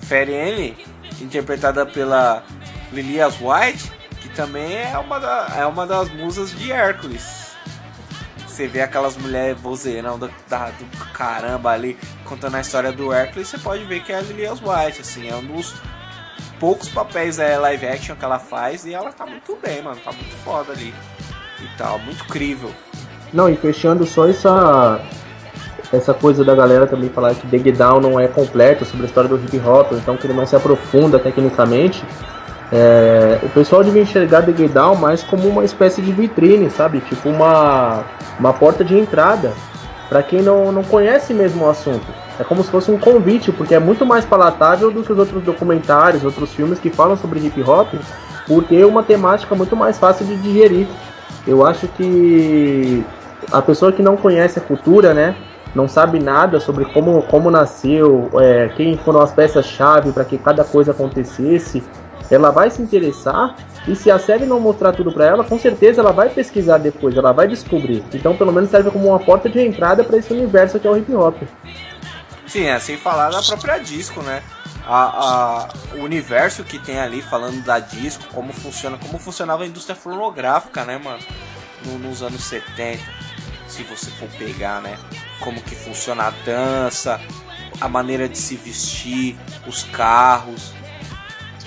Feren, interpretada pela Lilias White, que também é uma, da, é uma das musas de Hércules. Você vê aquelas mulheres vozeirão do, da, do caramba ali contando a história do Hércules, você pode ver que é a Lilias White, assim, é um dos poucos papéis é, live action que ela faz e ela tá muito bem, mano, tá muito foda ali e tal, muito crível. Não, e fechando só essa essa coisa da galera também falar que Dig Down não é completo sobre a história do hip hop, então que ele não se aprofunda tecnicamente. É, o pessoal devia enxergar Dig Down mais como uma espécie de vitrine, sabe? Tipo uma, uma porta de entrada para quem não, não conhece mesmo o assunto. É como se fosse um convite, porque é muito mais palatável do que os outros documentários, outros filmes que falam sobre hip hop, por ter uma temática muito mais fácil de digerir. Eu acho que a pessoa que não conhece a cultura, né, não sabe nada sobre como, como nasceu, é, quem foram as peças-chave para que cada coisa acontecesse, ela vai se interessar e se a série não mostrar tudo para ela, com certeza ela vai pesquisar depois, ela vai descobrir. Então, pelo menos serve como uma porta de entrada para esse universo que é o hip hop. Sim, é sem falar da própria disco, né? A, a, o universo que tem ali falando da disco, como funciona, como funcionava a indústria fonográfica, né, mano? No, nos anos 70, se você for pegar, né? como que funciona a dança, a maneira de se vestir, os carros.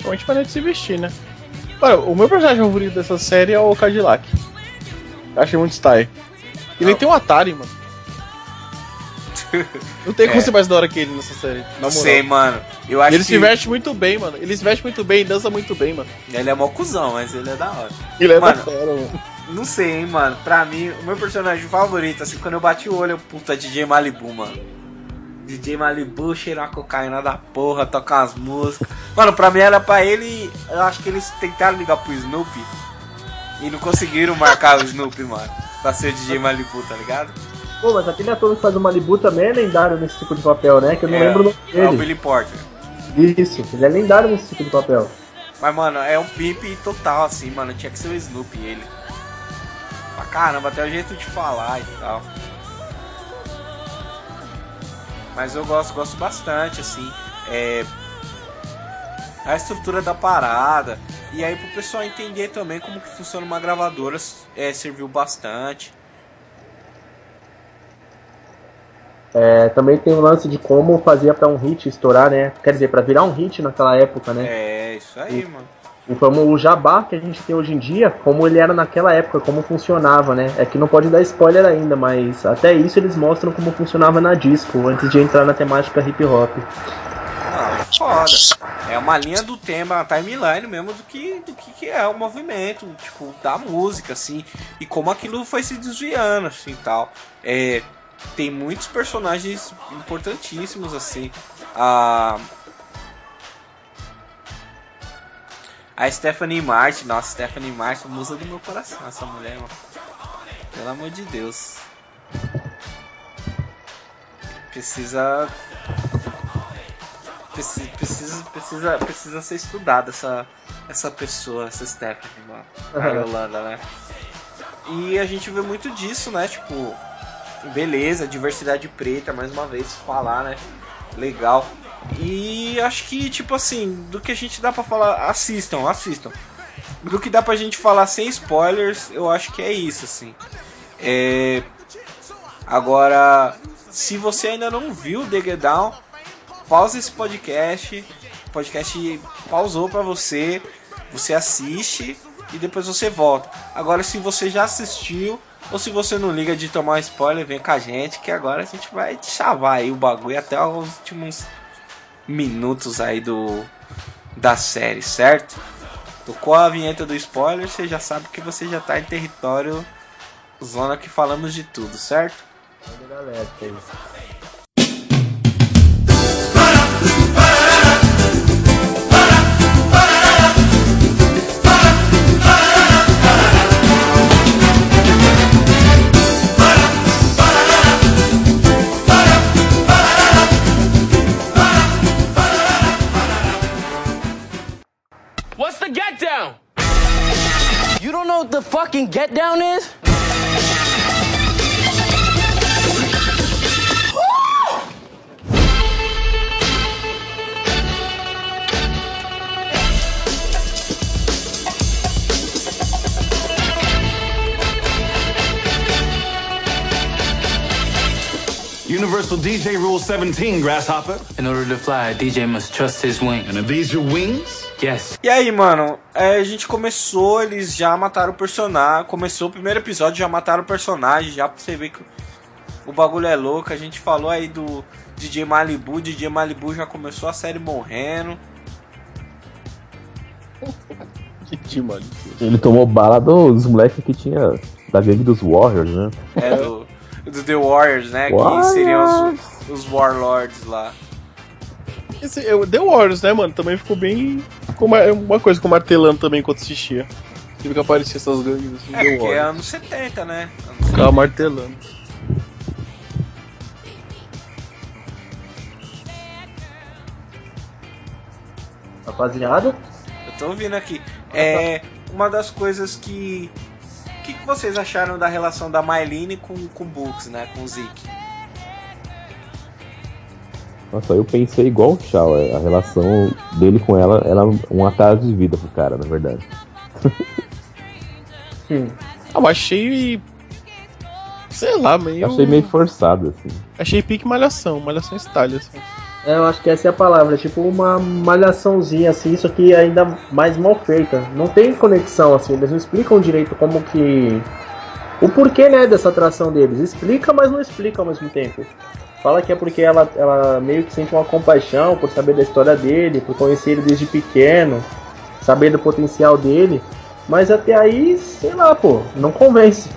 Principalmente a maneira de se vestir, né? Cara, o meu personagem favorito dessa série é o Cadillac. Eu achei muito style. E ele tem um Atari, mano. Não tem como é. ser mais da hora que ele nessa série. Não sei, mano. Eu acho ele que... se veste muito bem, mano. Ele se veste muito bem e dança muito bem, mano. Ele é mó cuzão, mas ele é da hora. Ele é mano, da hora, mano. Não sei, hein, mano. Pra mim, o meu personagem favorito, assim, quando eu bati o olho, eu, puta, DJ Malibu, mano. DJ Malibu, cheirar cocaína da porra, tocar as músicas. Mano, pra mim era pra ele. Eu acho que eles tentaram ligar pro Snoopy e não conseguiram marcar o Snoopy, mano. Pra ser o DJ Malibu, tá ligado? Pô, mas aquele ator que faz o Malibu também é lendário nesse tipo de papel, né? Que eu não é, lembro o nome dele. É o Billy Porter. Isso, ele é lendário nesse tipo de papel. Mas, mano, é um pimp total, assim, mano. Tinha que ser o Snoopy, ele pra caramba, até o jeito de falar e tal. Mas eu gosto, gosto bastante, assim. É, a estrutura da parada. E aí pro pessoal entender também como que funciona uma gravadora é, serviu bastante. É, também tem o lance de como fazia para um hit estourar, né? Quer dizer, para virar um hit naquela época, né? É, isso aí, e, mano o, o jabá que a gente tem hoje em dia, como ele era naquela época, como funcionava, né? É que não pode dar spoiler ainda, mas até isso eles mostram como funcionava na disco, antes de entrar na temática hip hop. Ah, foda. É uma linha do tema, a timeline mesmo do que, do que é o movimento, tipo, da música, assim, e como aquilo foi se desviando, assim, tal. É, tem muitos personagens importantíssimos, assim. A, A Stephanie Martin, nossa, Stephanie Martin, musa do meu coração, essa mulher, mano. Pelo amor de Deus. Precisa. Precisa, precisa, precisa, precisa ser estudada essa, essa pessoa, essa Stephanie, mano. A Yolanda, né? E a gente vê muito disso, né? Tipo, beleza, diversidade preta, mais uma vez, falar, né? Legal. E acho que, tipo assim, do que a gente dá pra falar, assistam, assistam. Do que dá pra gente falar sem spoilers, eu acho que é isso, assim. É... Agora, se você ainda não viu The Get Down, pausa esse podcast. O podcast pausou pra você. Você assiste e depois você volta. Agora, se você já assistiu, ou se você não liga de tomar spoiler, vem com a gente, que agora a gente vai chavar aí o bagulho até os últimos minutos aí do da série, certo? Tocou a vinheta do spoiler, você já sabe que você já tá em território zona que falamos de tudo, certo? Galera, get down. You don't know what the fucking get down is? Universal DJ Rule 17, Grasshopper. In order to fly, a DJ must trust his wing. And are these your wings? Yes. E aí, mano, é, a gente começou, eles já mataram o personagem. Começou o primeiro episódio, já mataram o personagem, já pra você ver que o bagulho é louco. A gente falou aí do DJ Malibu, DJ Malibu já começou a série morrendo. DJ Malibu. Ele tomou bala dos moleques que tinha da gangue dos Warriors, né? É do, do The Warriors, né? Warriors. Que seriam os, os Warlords lá. Esse, eu, The Warriors, né, mano? Também ficou bem. Ficou uma, uma coisa ficou martelando também enquanto assistia. Tive que aparecer essas gangues assim, É, The porque é anos 70, né? Anos Ficava martelando. Rapaziada, Eu tô ouvindo aqui. É uma das coisas que. O que, que vocês acharam da relação da Myline com, com o Books, né? Com o Zeke? Nossa, eu pensei igual o Shaw, é, a relação dele com ela era um atraso de vida pro cara, na verdade. hum, Ah, mas achei. Sei lá, meio. Eu achei meio forçado, assim. Achei pique malhação, malhação style, assim. é, eu acho que essa é a palavra, tipo uma malhaçãozinha assim, isso aqui é ainda mais mal feita. Não tem conexão assim, eles não explicam direito como que o porquê, né, dessa atração deles. Explica, mas não explica ao mesmo tempo. Fala que é porque ela, ela meio que sente uma compaixão por saber da história dele, por conhecer ele desde pequeno, saber do potencial dele. Mas até aí, sei lá, pô, não convence.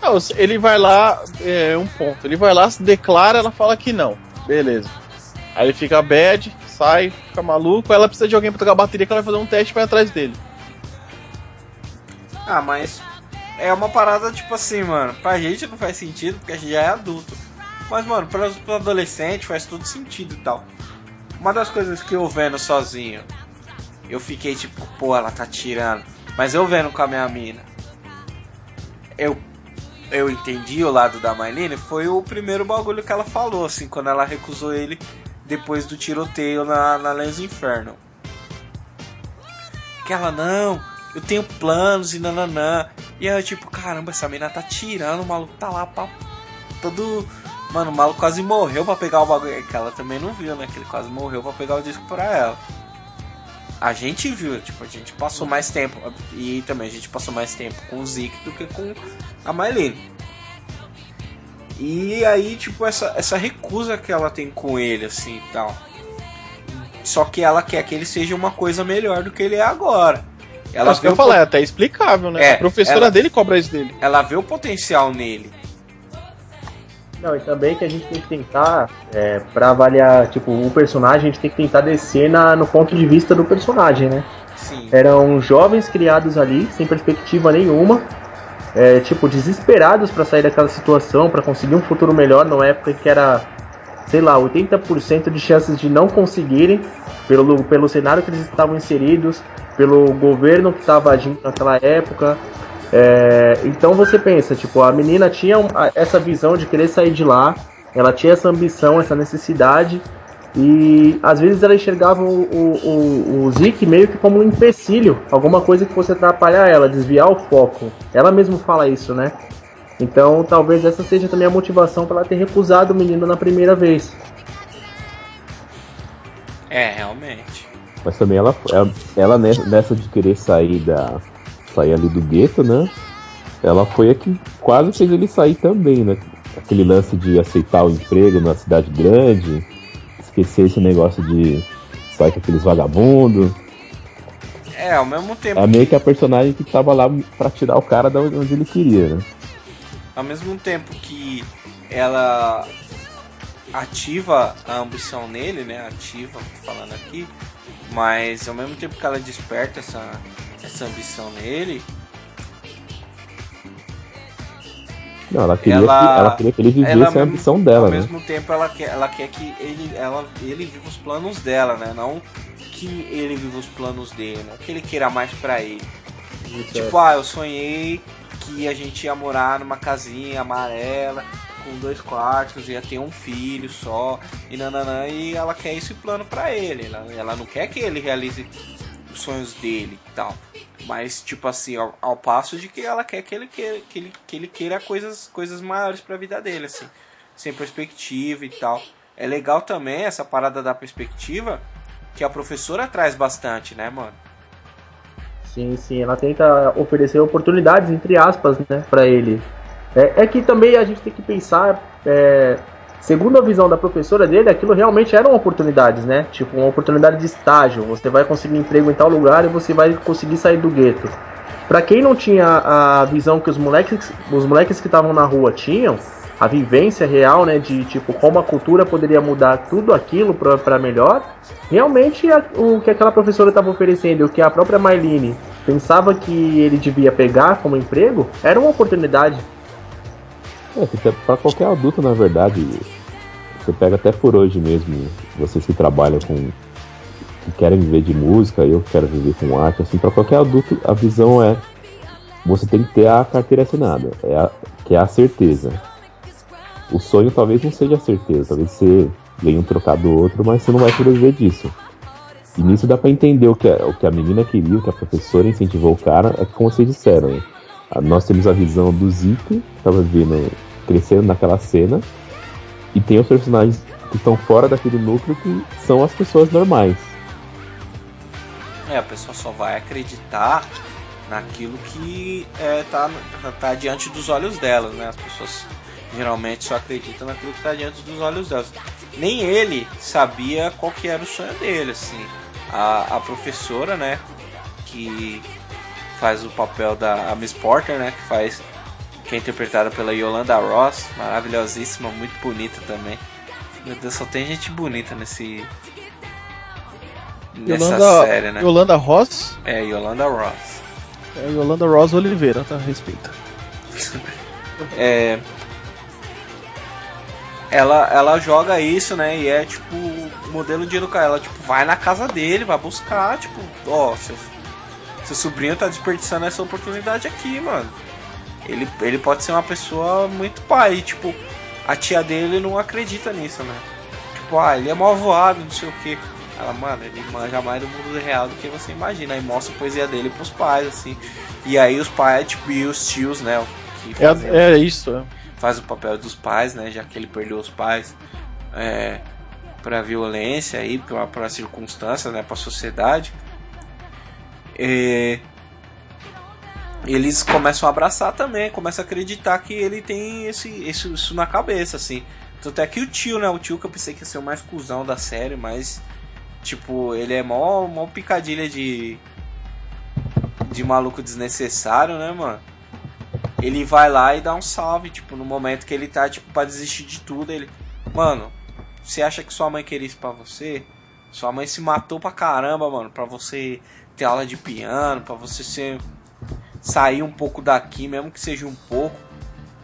Não, ele vai lá, é um ponto. Ele vai lá, se declara, ela fala que não. Beleza. Aí ele fica bad, sai, fica maluco. Aí ela precisa de alguém pra trocar a bateria que ela vai fazer um teste pra ir atrás dele. Ah, mas é uma parada tipo assim, mano. Pra gente não faz sentido porque a gente já é adulto. Mas, mano, pra, pra adolescente faz todo sentido e tal. Uma das coisas que eu vendo sozinho, eu fiquei tipo, pô, ela tá tirando. Mas eu vendo com a minha mina, eu, eu entendi o lado da Marlene. Foi o primeiro bagulho que ela falou, assim, quando ela recusou ele depois do tiroteio na, na Lens Inferno. Que ela, não, eu tenho planos e nananã. E aí eu, tipo, caramba, essa mina tá tirando, o maluco tá lá pra todo. Mano, o maluco quase morreu pra pegar o bagulho. É Que ela também não viu, né? Que ele quase morreu pra pegar o disco pra ela. A gente viu, tipo, a gente passou mais tempo. E também a gente passou mais tempo com o Zeke do que com a Marlene. E aí, tipo, essa, essa recusa que ela tem com ele, assim e tal. Só que ela quer que ele seja uma coisa melhor do que ele é agora. Ela Acho que eu falei, é até explicável, né? É, a professora ela- dele cobra isso dele. ela vê o potencial nele. Não, e também que a gente tem que tentar, é, para avaliar, tipo, o personagem, a gente tem que tentar descer na, no ponto de vista do personagem, né? Sim. Eram jovens criados ali, sem perspectiva nenhuma, é, tipo, desesperados pra sair daquela situação, pra conseguir um futuro melhor, numa época que era, sei lá, 80% de chances de não conseguirem, pelo, pelo cenário que eles estavam inseridos, pelo governo que estava agindo naquela época. É, então você pensa, tipo, a menina tinha essa visão de querer sair de lá, ela tinha essa ambição, essa necessidade, e às vezes ela enxergava o, o, o, o Zeke meio que como um empecilho, alguma coisa que fosse atrapalhar ela, desviar o foco. Ela mesmo fala isso, né? Então talvez essa seja também a motivação para ela ter recusado o menino na primeira vez. É, realmente. Mas também ela, ela, ela ne- nessa de querer sair da. Sair ali do gueto, né? Ela foi a que quase fez ele sair também, né? Aquele lance de aceitar o emprego na cidade grande, esquecer esse negócio de sair com aqueles vagabundos. É, ao mesmo tempo É meio que a personagem que tava lá pra tirar o cara da onde ele queria, né? ao mesmo tempo que ela ativa a ambição nele, né? Ativa, falando aqui, mas ao mesmo tempo que ela desperta essa, essa ambição nele, Não, ela queria, Ela- que, ela queria que ele vivesse ela a ambição dela, ao né? mesmo tempo ela quer, ela quer que ele, ela, ele viva os planos dela, né? Não que ele viva os planos dele, não que ele queira mais pra ele. Tipo, ah, eu sonhei que a gente ia morar numa casinha amarela, com dois quartos, ia ter um filho só, e nananã, e ela quer esse plano para ele. Ela, ela não quer que ele realize os sonhos dele tal. Mas, tipo assim, ao, ao passo de que ela quer que ele queira, que ele, que ele queira coisas, coisas maiores pra vida dele, assim. Sem perspectiva e tal. É legal também essa parada da perspectiva que a professora traz bastante, né, mano? Sim, sim, ela tenta oferecer oportunidades, entre aspas, né, pra ele. É, é que também a gente tem que pensar, é, segundo a visão da professora dele, aquilo realmente eram oportunidades, né? Tipo, uma oportunidade de estágio. Você vai conseguir emprego em tal lugar e você vai conseguir sair do gueto. Pra quem não tinha a visão que os moleques, os moleques que estavam na rua tinham, a vivência real, né, de tipo como a cultura poderia mudar tudo aquilo para melhor, realmente a, o que aquela professora estava oferecendo, o que a própria Marlene pensava que ele devia pegar como emprego, era uma oportunidade. É, para qualquer adulto, na verdade, você pega até por hoje mesmo, vocês que trabalham com que querem viver de música, eu quero viver com arte, assim, para qualquer adulto a visão é você tem que ter a carteira assinada, é a, que é a certeza. O sonho talvez não seja a certeza, talvez você ganhe um trocado do outro, mas você não vai sobreviver disso. E nisso dá para entender o que, a, o que a menina queria, o que a professora incentivou o cara, é como vocês disseram. Nós temos a visão do Zeke, que estava vendo, crescendo naquela cena, e tem os personagens que estão fora daquele núcleo que são as pessoas normais. É, a pessoa só vai acreditar naquilo que é, tá, tá diante dos olhos delas, né? As pessoas geralmente só acreditam naquilo que está diante dos olhos delas. Nem ele sabia qual que era o sonho dele, assim. A, a professora, né, que faz o papel da Miss Porter, né, que faz que é interpretada pela Yolanda Ross, maravilhosíssima, muito bonita também. Meu Deus, só tem gente bonita nesse nessa Yolanda, série, né? Yolanda Ross? É, Yolanda Ross. É Yolanda Ross Oliveira, tá? Respeita. é, ela, ela joga isso, né? E é tipo modelo de educar. Ela tipo, vai na casa dele, vai buscar, tipo, ó, seu, seu sobrinho tá desperdiçando essa oportunidade aqui, mano. Ele, ele pode ser uma pessoa muito pai, tipo, a tia dele não acredita nisso, né? Tipo, ah, ele é mal voado, não sei o que. Ela, mano, ele manja mais do mundo real do que você imagina. Aí mostra a poesia dele pros pais, assim. E aí os pais, tipo, e os tios, né? Que é, é isso, é faz o papel dos pais, né? Já que ele perdeu os pais é, para violência aí, para circunstâncias, né? Para sociedade. E eles começam a abraçar também, começam a acreditar que ele tem esse, esse isso na cabeça, assim. Tanto é que o tio, né? O tio que eu pensei que ia ser o mais cuzão da série, mas tipo, ele é mó, mó picadilha de de maluco desnecessário, né, mano? ele vai lá e dá um salve, tipo, no momento que ele tá, tipo, pra desistir de tudo, ele. Mano, você acha que sua mãe queria isso pra você? Sua mãe se matou pra caramba, mano, pra você ter aula de piano, pra você ser. sair um pouco daqui, mesmo que seja um pouco.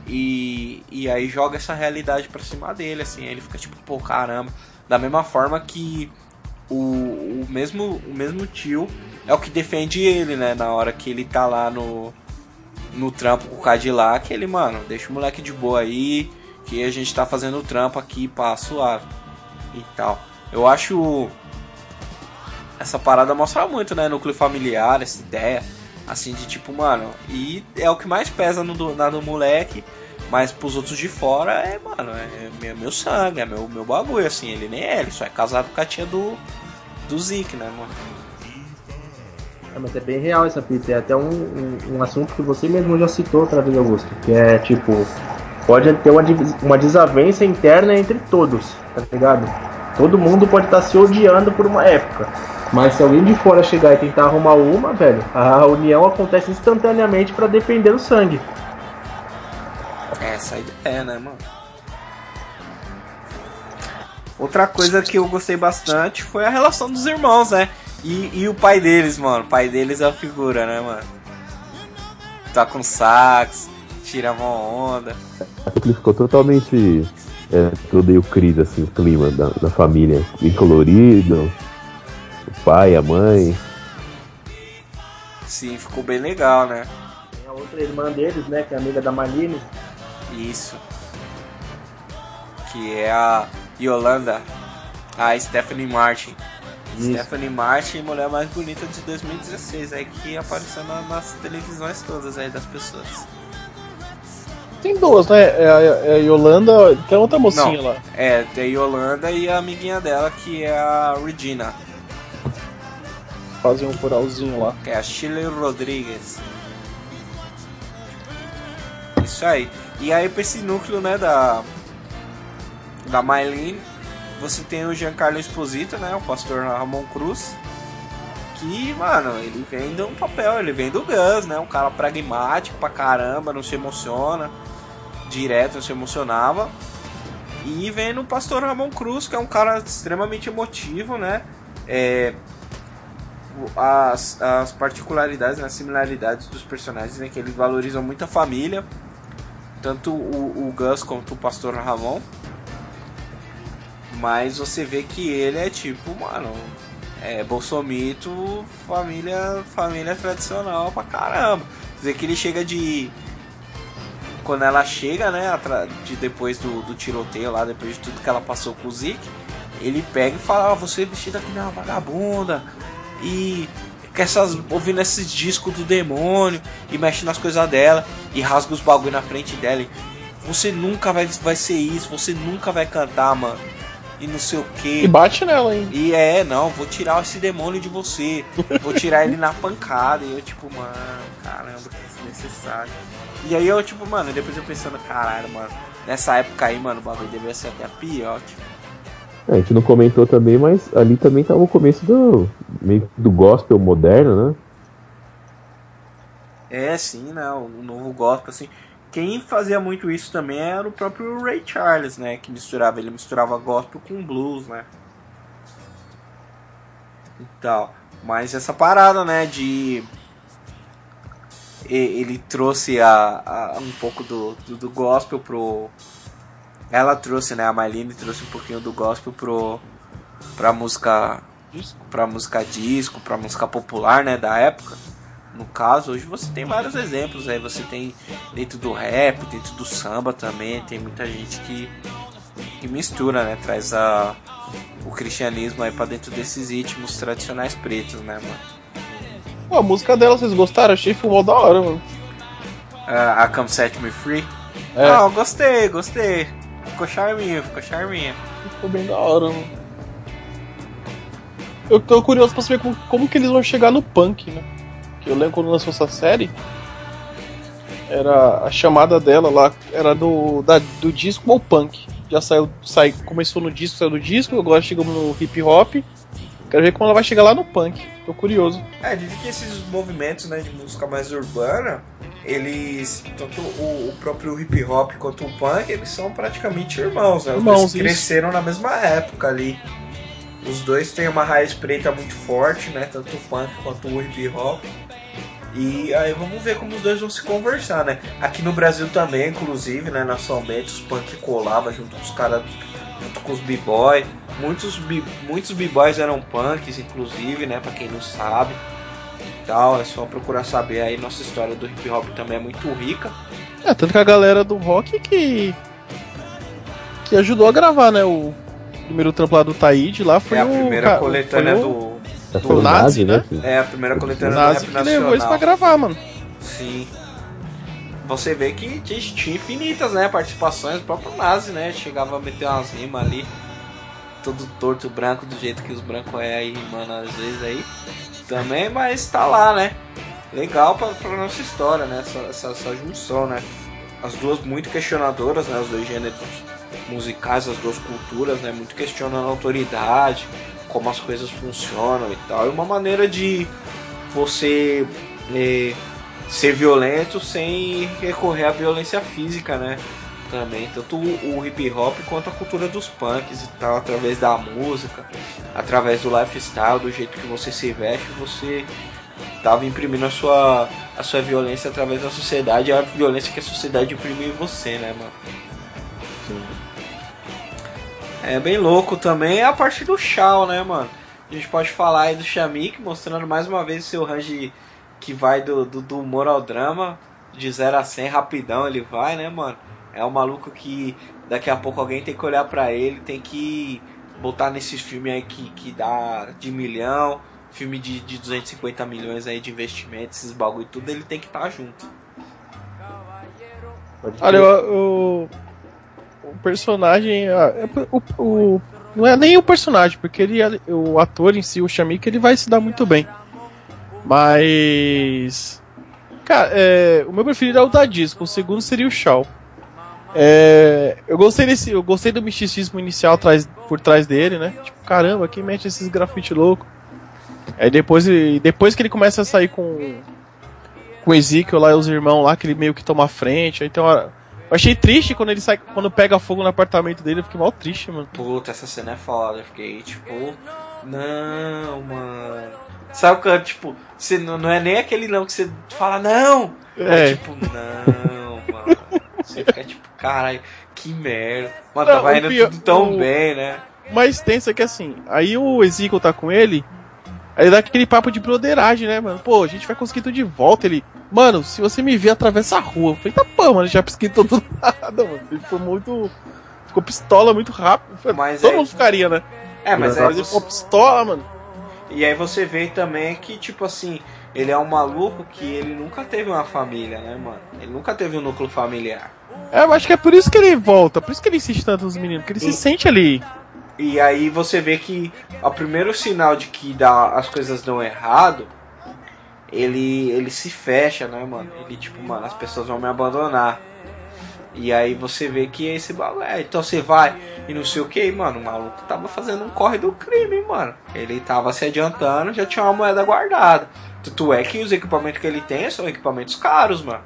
E, e aí joga essa realidade pra cima dele, assim. Aí ele fica tipo, pô, caramba. Da mesma forma que o, o, mesmo, o mesmo tio é o que defende ele, né? Na hora que ele tá lá no no trampo com o Cadillac, ele, mano, deixa o moleque de boa aí, que a gente tá fazendo o trampo aqui, pá, suave e tal. Eu acho essa parada mostra muito, né, núcleo familiar, essa ideia, assim, de tipo, mano, e é o que mais pesa no, na do moleque, mas pros outros de fora é, mano, é meu, meu sangue, é meu, meu bagulho, assim, ele nem é, ele só é casado com a tia do, do Zik, né, mano. É, mas é bem real essa fita. É até um, um, um, assunto que você mesmo já citou outra vez, Augusto. Que é tipo, pode ter uma, uma desavença interna entre todos, tá ligado? Todo mundo pode estar tá se odiando por uma época. Mas se alguém de fora chegar e tentar arrumar uma, velho, a união acontece instantaneamente para defender o sangue. Essa é, né, mano? Outra coisa que eu gostei bastante foi a relação dos irmãos, né? E, e o pai deles, mano. O pai deles é a figura, né, mano? Tá com sax, tira uma onda. Ele ficou totalmente. É, todo o Cris, assim, o clima da, da família. Bem colorido. Pai, a mãe. Sim, ficou bem legal, né? outra irmã deles, né? Que é amiga da Marlene. Isso. Que é a Yolanda, a Stephanie Martin. Isso. Stephanie Martin, mulher mais bonita de 2016, aí que apareceu na- nas televisões todas aí das pessoas. Tem duas, né? É a, é a Yolanda, tem outra mocinha lá. É, tem Yolanda e a amiguinha dela, que é a Regina, Fazem um coralzinho lá. é a Shirley Rodrigues. Isso aí. E aí pra esse núcleo, né, da. Da Mylene, você tem o Giancarlo Esposito, né? O pastor Ramon Cruz. Que, mano, ele vem de um papel, ele vem do Gus, né? Um cara pragmático pra caramba, não se emociona. Direto, não se emocionava. E vem no pastor Ramon Cruz, que é um cara extremamente emotivo, né? É, as, as particularidades, né, as similaridades dos personagens, né? Que eles valorizam muito a família. Tanto o, o Gus quanto o pastor Ramon. Mas você vê que ele é tipo, mano, é bolsomito, família, família tradicional pra caramba. Quer dizer que ele chega de. Quando ela chega, né, de depois do, do tiroteio lá, depois de tudo que ela passou com o Zeke, ele pega e fala, ah, você é vestida que nem uma vagabunda e com essas, ouvindo esses discos do demônio e mexe nas coisas dela e rasga os bagulho na frente dela. e, Você nunca vai, vai ser isso, você nunca vai cantar, mano. E não sei o que. E bate nela, hein? E é, não, vou tirar esse demônio de você. Vou tirar ele na pancada. E eu, tipo, mano, caramba, que desnecessário. E aí eu, tipo, mano, depois eu pensando, caralho, mano, nessa época aí, mano, o bagulho deveria ser até pior, tipo. É, a gente não comentou também, mas ali também tava o começo do meio do gospel moderno, né? É, sim, né? O novo gospel, assim. Quem fazia muito isso também era o próprio Ray Charles, né? Que misturava, ele misturava gospel com blues, né? E tal. Mas essa parada, né? De. Ele trouxe a, a- um pouco do, do, do gospel pro. Ela trouxe, né? A Marlene trouxe um pouquinho do gospel pro. pra música. pra música disco, pra música popular, né? Da época. No caso, hoje você tem vários exemplos aí. Você tem dentro do rap, dentro do samba também. Tem muita gente que, que mistura, né? Traz a, o cristianismo aí pra dentro desses ritmos tradicionais pretos, né, mano? Pô, a música dela, vocês gostaram? Achei mó da hora, mano. A, a Come Set Me Free. É, Ah, gostei, gostei. Ficou charminho, ficou charminho. ficou bem da hora, mano. Eu tô curioso pra saber como, como que eles vão chegar no punk, né? Que eu lembro quando lançou essa série. Era a chamada dela lá, era do, da, do disco ao punk. Já saiu, sai, começou no disco, saiu do disco, agora chegamos no hip hop. Quero ver como ela vai chegar lá no punk. Tô curioso. É, dizem que esses movimentos né, de música mais urbana, eles, tanto o, o próprio hip hop quanto o punk, eles são praticamente irmãos, né? Os Irmãos, dois isso. cresceram na mesma época ali. Os dois têm uma raiz preta muito forte, né? Tanto o punk quanto o hip hop. E aí vamos ver como os dois vão se conversar, né? Aqui no Brasil também, inclusive, né? Nacionalmente, os punk colavam junto com os caras, junto com os b-boy. Muitos, b- muitos b-boys eram punks, inclusive, né? Pra quem não sabe. E tal, é só procurar saber aí. Nossa história do hip hop também é muito rica. É, tanto que a galera do rock que. que ajudou a gravar, né? O primeiro trampo lá do Taíde lá foi é a o. primeira ca- coletânea foi o- do. Já Do foi o Nazi, né? né? É, a primeira O coletânea do Nazi rap que levou isso pra gravar, mano. Sim. Você vê que tinha, infinitas, né? Participações, o próprio Nazi, né? Chegava a meter umas rimas ali. Todo torto branco, do jeito que os brancos é aí, mano, às vezes aí. Também, mas tá lá, né? Legal pra, pra nossa história, né? Essa, essa, essa junção, né? As duas muito questionadoras, né? Os dois gêneros musicais, as duas culturas, né? Muito questionando a autoridade, como as coisas funcionam e tal. E uma maneira de você eh, ser violento sem recorrer à violência física, né? Também, tanto o, o hip hop quanto a cultura dos punks e tal, através da música, através do lifestyle, do jeito que você se veste, você tava imprimindo a sua, a sua violência através da sociedade, a violência que a sociedade imprime em você, né, mano? É bem louco também a parte do Shao, né, mano? A gente pode falar aí do Shamik, mostrando mais uma vez o seu range que vai do, do, do humor ao drama. de 0 a 100 rapidão ele vai, né, mano? É um maluco que daqui a pouco alguém tem que olhar pra ele, tem que botar nesses filmes aí que, que dá de milhão, filme de, de 250 milhões aí de investimento, esses bagulho e tudo, ele tem que estar tá junto. Olha, o, o, o personagem. É, o, o, não é nem o personagem, porque ele, o ator em si, o Shamik, ele vai se dar muito bem. Mas. Cara, é, o meu preferido é o da Disco, o segundo seria o Shaw. É, eu gostei desse, eu gostei do misticismo inicial atrás, por trás dele, né? Tipo, caramba, quem mete esses grafite louco? Aí depois, depois que ele começa a sair com com Ezekiel lá e os irmãos lá, que ele meio que toma a frente. Então, eu achei triste quando ele sai, quando pega fogo no apartamento dele, eu fiquei mal triste, mano. Puta, essa cena é foda, eu fiquei tipo, não, mano. Sabe que, tipo, você não, não é nem aquele não que você fala, não! É, é tipo, não, mano. Você fica tipo, caralho, que merda. Mano, não, tava indo pior, tudo tão o... bem, né? mais tenso é que assim, aí o Ezekiel tá com ele, aí dá aquele papo de broderagem, né, mano? Pô, a gente vai conseguir tudo de volta. Ele, mano, se você me ver atravessa a rua. Eu falei, tá pô, mano, já pesquei todo nada, mano. Ele ficou muito. Ficou pistola muito rápido. Mas todo é... mundo ficaria, né? É, mas, mas ele ficou pistola, mano. E aí você vê também que, tipo assim, ele é um maluco que ele nunca teve uma família, né, mano? Ele nunca teve um núcleo familiar. É, eu acho que é por isso que ele volta, por isso que ele insiste tanto nos meninos, porque ele e, se sente ali. E aí você vê que o primeiro sinal de que dá, as coisas dão errado, ele, ele se fecha, né, mano? Ele tipo, mano, as pessoas vão me abandonar. E aí você vê que esse bagulho. É, então você vai e não sei o que, mano. O maluco tava fazendo um corre do crime, mano. Ele tava se adiantando, já tinha uma moeda guardada. Tanto é que os equipamentos que ele tem são equipamentos caros, mano.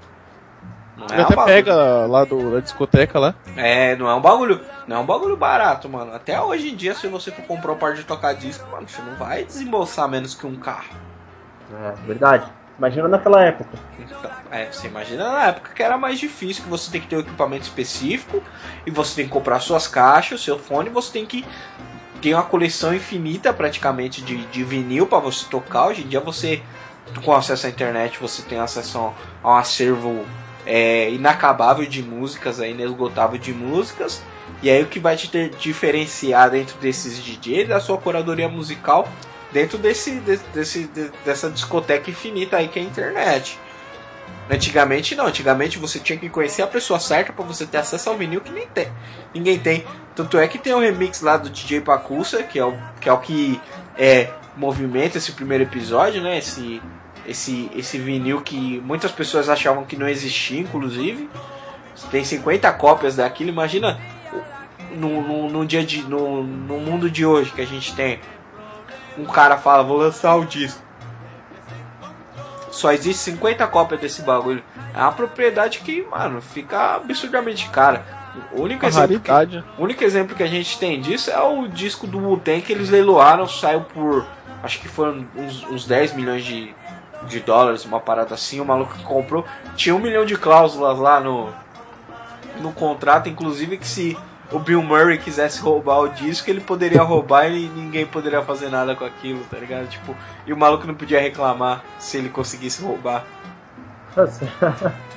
Não é ele até bagulho. pega lá do, da discoteca lá. É, não é um bagulho. Não é um bagulho barato, mano. Até hoje em dia, se você for comprar um par de tocar disco, mano, você não vai desembolsar menos que um carro. É, verdade. Imagina naquela época. Então, é, você imagina na época que era mais difícil, que você tem que ter um equipamento específico e você tem que comprar suas caixas, seu fone, você tem que ter uma coleção infinita praticamente de, de vinil para você tocar. Hoje em dia você, com acesso à internet, você tem acesso a um acervo é, inacabável de músicas, é, inesgotável de músicas. E aí o que vai te diferenciar dentro desses DJs é a sua curadoria musical dentro desse, desse, dessa discoteca infinita aí que é a internet. Antigamente não, antigamente você tinha que conhecer a pessoa certa para você ter acesso ao vinil que nem tem. Ninguém tem. Tanto é que tem um remix lá do DJ Pacusa, que é o que é o que é movimenta esse primeiro episódio, né? Esse esse esse vinil que muitas pessoas achavam que não existia, inclusive. Tem 50 cópias daquilo, imagina no, no, no dia de no, no mundo de hoje que a gente tem um cara fala, vou lançar o disco. Só existe 50 cópias desse bagulho. É uma propriedade que, mano, fica absurdamente cara. O único, exemplo que, o único exemplo que a gente tem disso é o disco do Wu-Tang que eles leiloaram, saiu por, acho que foram uns, uns 10 milhões de, de dólares, uma parada assim. O maluco que comprou tinha um milhão de cláusulas lá no, no contrato, inclusive que se o Bill Murray quisesse roubar o disco, ele poderia roubar e ninguém poderia fazer nada com aquilo, tá ligado? Tipo, e o maluco não podia reclamar se ele conseguisse roubar.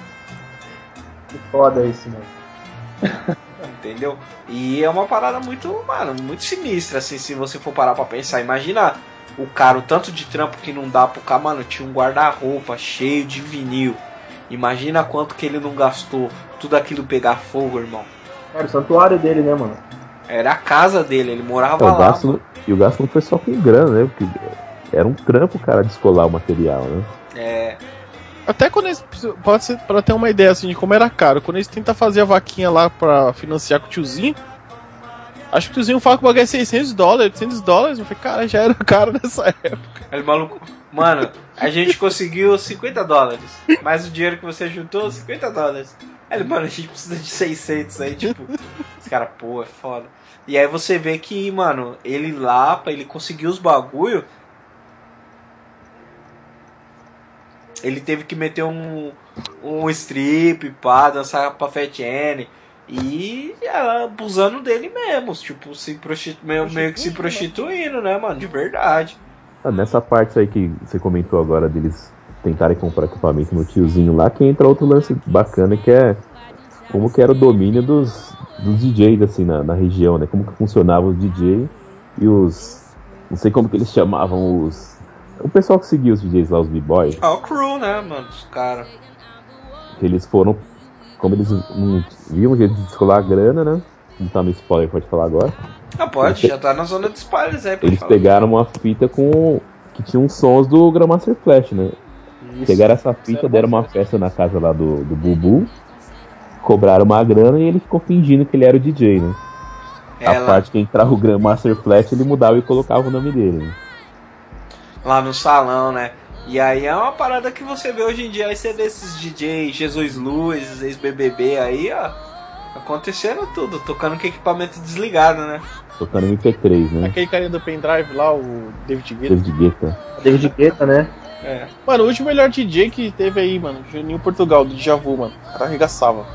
Que foda isso, mano. Entendeu? E é uma parada muito, mano, muito sinistra, assim, se você for parar pra pensar. Imagina o cara, o tanto de trampo que não dá pro cara, mano, tinha um guarda-roupa cheio de vinil. Imagina quanto que ele não gastou tudo aquilo pegar fogo, irmão. Era o santuário dele, né, mano? Era a casa dele, ele morava é, lá. Gasto, e o gasto não foi só com grana, né? Porque era um trampo, cara, descolar o material, né? É. Até quando eles. Pode ser pra ter uma ideia assim de como era caro. Quando eles tentam fazer a vaquinha lá pra financiar com o tiozinho. Acho que o tiozinho fala que o bagulho é 600 dólares, 800 dólares. Eu falei, cara, já era caro nessa época. Ele maluco. Mano, a gente conseguiu 50 dólares. Mais o dinheiro que você juntou, 50 dólares. Ele, mano, a gente precisa de 600 aí, tipo. Esse cara, pô, é foda. E aí você vê que, mano, ele lá, pra ele conseguir os bagulho. Ele teve que meter um, um strip, pá, dançar pra Fat N. E ela abusando dele mesmo, tipo, se prostitu... meio, meio que se prostituindo, né, mano? De verdade. Ah, nessa parte aí que você comentou agora deles tentarem comprar equipamento no tiozinho lá, que entra outro lance bacana que é como que era o domínio dos, dos DJs assim na, na região, né? Como que funcionava os DJ e os. Não sei como que eles chamavam os. O pessoal que seguia os DJs lá, os B-Boys, Ah, o crew, né, mano? Os caras. que eles foram. Como eles não viam um jeito de descolar a grana, né? Não tá no spoiler, pode falar agora. Ah, pode, já tá na zona de spoilers aí, pode Eles falar. pegaram uma fita com. que tinha uns sons do Grandmaster Flash, né? Pegaram essa fita, era deram uma festa na casa lá do, do Bubu, cobraram uma grana e ele ficou fingindo que ele era o DJ, né? A Ela, parte que entrava o Grandmaster Flash, ele mudava e colocava o nome dele. Né? lá no salão, né? E aí é uma parada que você vê hoje em dia, aí você vê esses DJ, Jesus Luz, ex-BBB aí, ó, acontecendo tudo, tocando com equipamento desligado, né? Tocando MP3, né? Aquele carinha do pendrive lá, o David Guetta. David Guetta. David Guetta, né? É. Mano, o último melhor DJ que teve aí, mano, Juninho Portugal, do Djavu, mano. O cara arregaçava.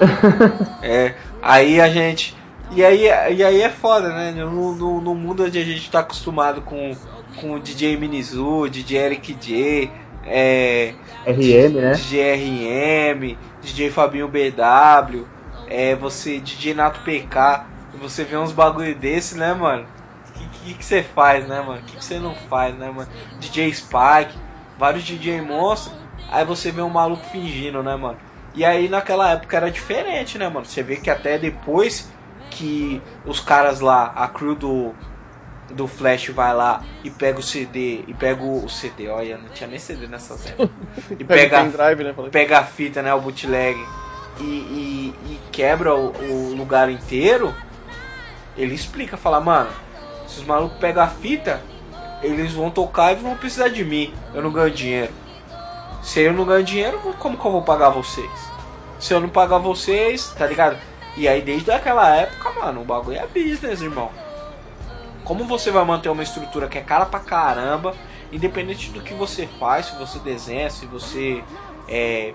É, aí a gente. E aí, e aí é foda, né? No, no, no mundo onde a gente tá acostumado com, com o DJ Minizu, DJ Eric J, é, RM, né? DJ RM, DJ Fabinho BW, é, você, DJ Nato PK, você vê uns bagulho desse, né, mano? O que, que, que você faz, né, mano? O que, que você não faz, né, mano? DJ Spike, vários DJ monstros, aí você vê um maluco fingindo, né, mano? E aí naquela época era diferente, né, mano? Você vê que até depois que os caras lá, a crew do, do Flash vai lá e pega o CD, e pega o CD, olha, não tinha nem CD nessa época. E Pega né? Pega a fita, né, o bootleg, e, e, e quebra o, o lugar inteiro, ele explica, fala, mano, se os malucos pegam a fita, eles vão tocar e vão precisar de mim, eu não ganho dinheiro. Se eu não ganho dinheiro, como que eu vou pagar vocês? Se eu não pagar vocês, tá ligado? E aí desde aquela época, mano, o bagulho é business, irmão. Como você vai manter uma estrutura que é cara pra caramba, independente do que você faz, se você desenha, se você é,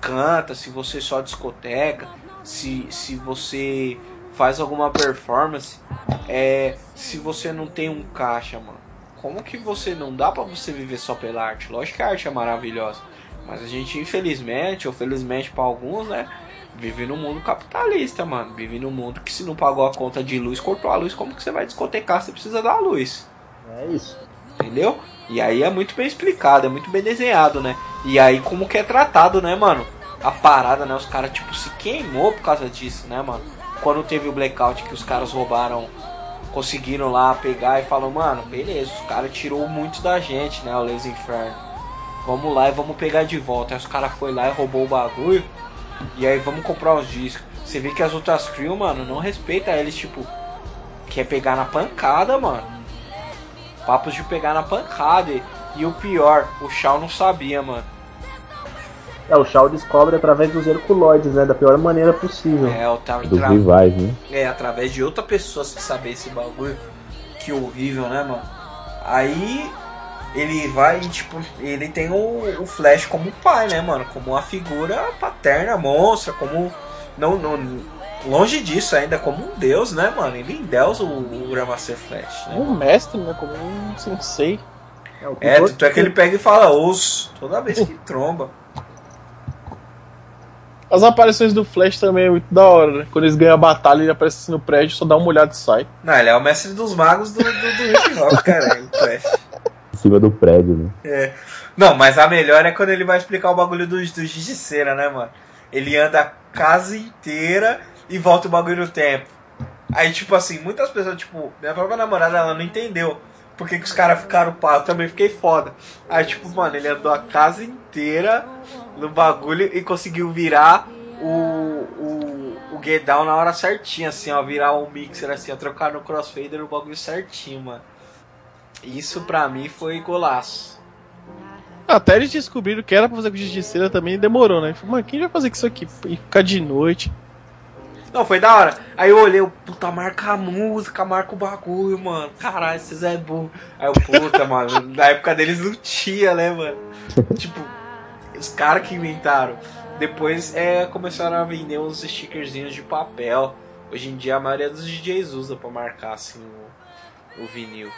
canta, se você só discoteca, se, se você faz alguma performance, é, se você não tem um caixa, mano. Como que você não dá pra você viver só pela arte? Lógico que a arte é maravilhosa, mas a gente infelizmente, ou felizmente pra alguns, né, vive num mundo capitalista, mano. Vive num mundo que se não pagou a conta de luz, cortou a luz, como que você vai discotecar? Você precisa dar a luz. É isso. Entendeu? E aí é muito bem explicado, é muito bem desenhado, né? E aí como que é tratado, né, mano? A parada, né? Os caras, tipo, se queimou por causa disso, né, mano? Quando teve o blackout que os caras roubaram, conseguiram lá pegar e falaram, mano, beleza, os caras tirou muito da gente, né? O Les Inferno. Vamos lá e vamos pegar de volta. Aí os caras foi lá e roubou o bagulho. E aí vamos comprar os discos. Você vê que as outras crew, mano, não respeita eles, tipo, quer pegar na pancada, mano. Papos de pegar na pancada. E, e o pior, o Shao não sabia, mano. É, o Shaw descobre através dos Herculoides, né? Da pior maneira possível. É, o Dos tra- rivais, né? é, através de outra pessoa se saber esse bagulho. Que horrível, né, mano? Aí ele vai e, tipo, ele tem o, o Flash como pai, né, mano? Como uma figura paterna, monstra, como. Não, não, longe disso ainda, como um deus, né, mano? Ele endeusa o, o Grandmaster Flash, né? Um mestre, né? Como um sensei. É, É, tanto é que ele pega e fala osso toda vez que tromba. As aparições do Flash também é muito da hora, né? Quando eles ganham a batalha, ele aparece assim no prédio, só dá uma olhada e sai. Não, ele é o mestre dos magos do, do, do hip hop, cara, o Flash. Em cima do prédio, né? É. Não, mas a melhor é quando ele vai explicar o bagulho do, do giz de cera, né, mano? Ele anda a casa inteira e volta o bagulho no tempo. Aí, tipo assim, muitas pessoas, tipo, minha própria namorada, ela não entendeu. Por que, que os caras ficaram pá, eu também fiquei foda. Aí, tipo, mano, ele andou a casa inteira no bagulho e conseguiu virar o, o, o Get Down na hora certinha, assim, ó. Virar um mixer, assim, ó, trocar no crossfader o bagulho certinho, mano. Isso pra mim foi golaço. Até eles descobriram que era pra fazer com justiceira também demorou, né? Falei, Mano, quem vai fazer com isso aqui? E ficar de noite. Não, foi da hora. Aí eu olhei, o puta, marca a música, marca o bagulho, mano. Caralho, esses é burro. Aí eu, puta, mano, na época deles não tinha, né, mano? tipo, os caras que inventaram. Depois é, começaram a vender uns stickerzinhos de papel. Hoje em dia a maioria dos DJs usa pra marcar assim o, o vinil.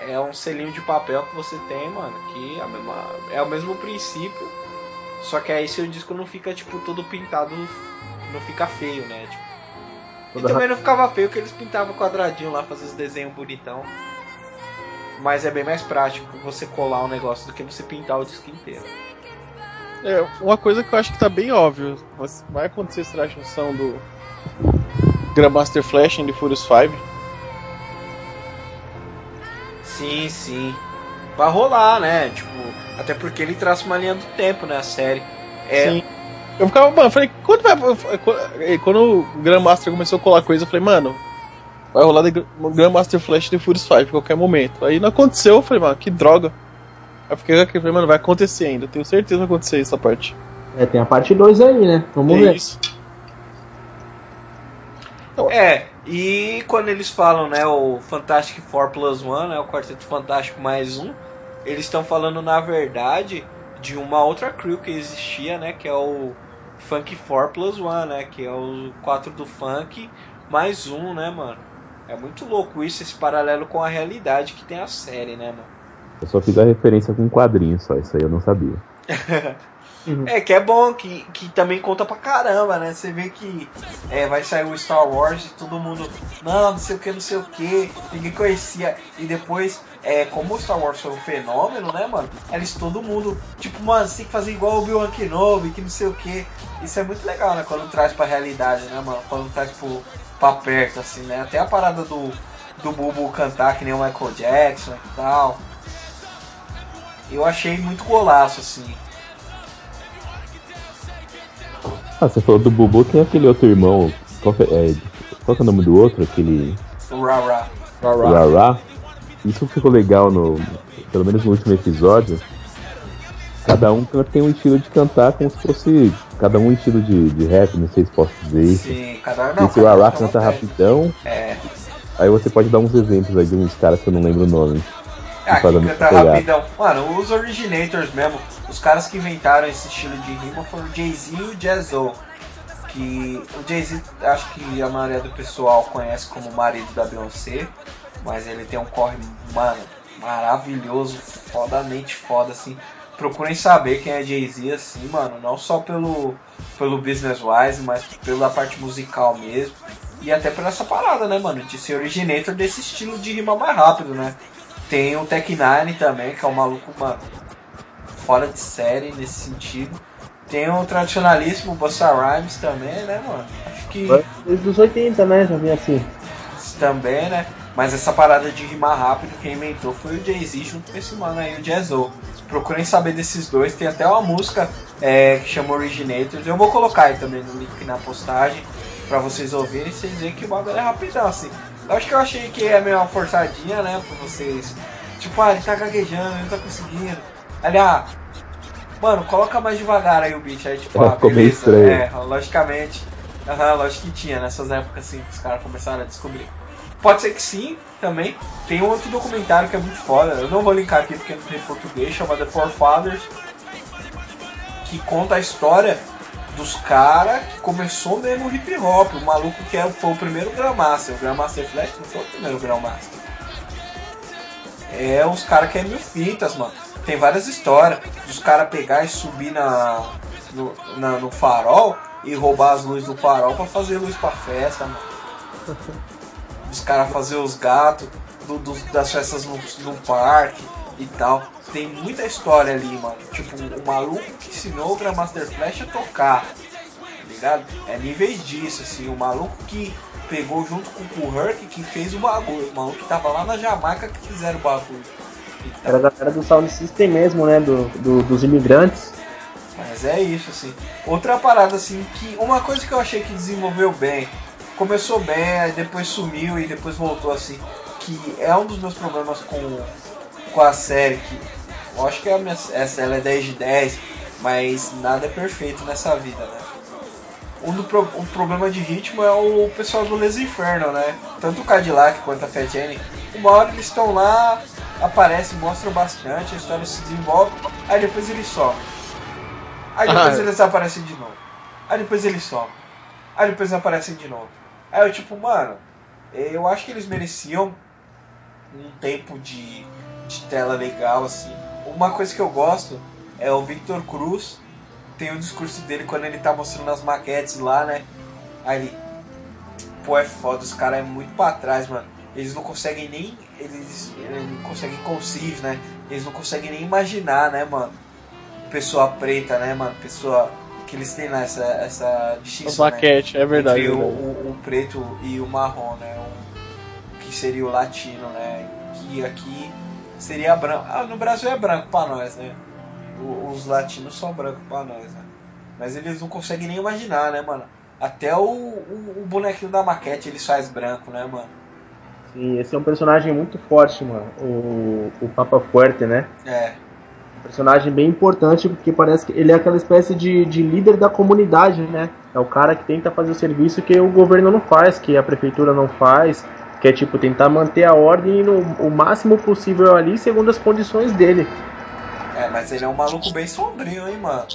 é um selinho de papel que você tem, mano, que é, mesma, é o mesmo princípio, só que aí seu disco não fica, tipo, todo pintado, não fica feio, né? Tipo, e também não ficava feio que eles pintavam quadradinho lá, faziam os desenhos bonitão. Mas é bem mais prático você colar um negócio do que você pintar o disco inteiro. É, uma coisa que eu acho que tá bem óbvio. Vai- acontecer essa junção do Grandmaster Flash e The Furious 5. Sim, sim. Vai rolar, né? Tipo, até porque ele traça uma linha do tempo, né? A série. É, Sim. Eu ficava, mano, eu falei, quando vai. Quando o Grandmaster começou a colar coisa, eu falei, mano, vai rolar The Grandmaster Flash e The Furious 5 em qualquer momento. Aí não aconteceu, eu falei, mano, que droga. Eu fiquei aqui, falei, mano, vai acontecer ainda, tenho certeza que vai acontecer essa parte. É, tem a parte 2 aí, né? Vamos É ver. isso. É, e quando eles falam, né, o Fantastic Four Plus One, né, o Quarteto Fantástico mais um, eles estão falando, na verdade, de uma outra crew que existia, né, que é o Funk Four Plus One, né, que é o 4 do Funk mais um, né, mano. É muito louco isso, esse paralelo com a realidade que tem a série, né, mano. Eu só fiz a referência com um quadrinho só, isso aí eu não sabia. É, que é bom, que, que também conta pra caramba, né? Você vê que é, vai sair o Star Wars e todo mundo, não, não sei o que, não sei o que, ninguém conhecia. E depois, é, como o Star Wars foi um fenômeno, né, mano? Eles todo mundo, tipo, mano, você tem que fazer igual o Obi-Wan Kenobi, que não sei o que. Isso é muito legal, né? Quando traz pra realidade, né, mano? Quando traz pro, pra perto, assim, né? Até a parada do, do Bubu cantar que nem o Michael Jackson e tal. Eu achei muito golaço, assim. Ah, você falou do Bubu, tem aquele outro irmão. Qual que é, é, qual que é o nome do outro? Aquele. O Rara. Rara. Isso ficou legal no. Pelo menos no último episódio. Cada um tem um estilo de cantar como se fosse. Cada um um estilo de, de rap, não sei se posso dizer isso. Sim, cada não, Esse cada um Rara canta rapidão. É. Aí você pode dar uns exemplos aí de uns caras que eu não lembro o nome. Ah, que canta pegada. rapidão. Mano, os originators mesmo, os caras que inventaram esse estilo de rima foram o Jay-Z e o Jazzo. Que o Jay-Z, acho que a maioria do pessoal conhece como marido da Beyoncé, mas ele tem um corre, mano, maravilhoso, fodamente foda, assim. Procurem saber quem é Jay-Z, assim, mano, não só pelo, pelo business wise, mas pela parte musical mesmo. E até por essa parada, né, mano, de ser originator desse estilo de rima mais rápido, né? Tem o Tech Nine também, que é um maluco, mano, fora de série nesse sentido. Tem o tradicionalíssimo Busta Rhymes também, né, mano? Acho que Desde os 80, né? Vi assim. também, né? Mas essa parada de rimar rápido, quem inventou foi o Jay-Z junto com esse mano aí, o Jazzo. Procurem saber desses dois, tem até uma música é, que chama Originators. Eu vou colocar aí também no link na postagem pra vocês ouvirem e vocês verem que o bagulho é rapidão, assim. Eu acho que eu achei que é meio uma forçadinha, né, pra vocês. Tipo, ah, ele tá gaguejando, ele não tá conseguindo. Ali, ah, mano, coloca mais devagar aí o beat. Aí, tipo, ah, ficou meio beleza. estranho. É, logicamente. Aham, lógico que tinha nessas épocas assim que os caras começaram a descobrir. Pode ser que sim, também. Tem um outro documentário que é muito foda. Eu não vou linkar aqui porque não tem português, chama The Forefathers. Que conta a história dos caras que começou mesmo o hip hop. O maluco que é, foi o primeiro Grandmaster. O Grandmaster Flash não foi o primeiro Grandmaster. É os caras que é mil fitas, mano. Tem várias histórias dos caras pegar e subir na, no, na- no farol e roubar as luzes do farol pra fazer luz pra festa, mano. Os caras fazer os gatos do- dos- das festas no, no parque e tal. Tem muita história ali, mano. Tipo, o maluco que ensinou o Grandmaster Flash a tocar. Tá ligado? É níveis disso, assim. O maluco que pegou junto com o Herc que fez o bagulho. O maluco que tava lá na Jamaica que fizeram o bagulho. E tal. Era da galera do Sound System mesmo, né? Do, do- dos imigrantes. Mas é isso, assim. Outra parada, assim, que uma coisa que eu achei que desenvolveu bem, começou bem, aí depois sumiu e depois voltou, assim, que é um dos meus problemas com, com a série, que eu acho que a minha, essa ela é 10 de 10, mas nada é perfeito nessa vida, né? Um do pro, o problema de ritmo é o pessoal do Les Inferno, né? Tanto o Cadillac quanto a Fat Annie. Uma hora eles estão lá, aparecem, mostram bastante, a história se desenvolve, aí depois eles somem. Aí depois Ah. eles aparecem de novo. Aí depois eles somem. Aí depois aparecem de novo. Aí eu tipo, mano, eu acho que eles mereciam um tempo de, de tela legal, assim. Uma coisa que eu gosto é o Victor Cruz. Tem o discurso dele quando ele tá mostrando as maquetes lá, né? Aí ele. Pô, é foda, os caras é muito pra trás, mano. Eles não conseguem nem. Eles, eles não conseguem conceive, né? Eles não conseguem nem imaginar, né, mano? Pessoa preta, né, mano? Pessoa. Que eles têm lá essa, essa distinção. né? maquete, é verdade. entre é o, verdade. o- o preto e o marrom, né? O, que seria o latino, né? Que aqui seria branco. Ah, no Brasil é branco pra nós, né? Os latinos são brancos pra nós, né? Mas eles não conseguem nem imaginar, né, mano? Até o, o, o bonequinho da maquete eles faz branco, né, mano? Sim, esse é um personagem muito forte, mano. O, o Papa Fuerte, né? É. Um personagem bem importante porque parece que ele é aquela espécie de, de líder da comunidade, né? É o cara que tenta fazer o serviço que o governo não faz, que a prefeitura não faz, que é tipo tentar manter a ordem no, o máximo possível ali segundo as condições dele. É, mas ele é um maluco bem sombrio, hein, mano?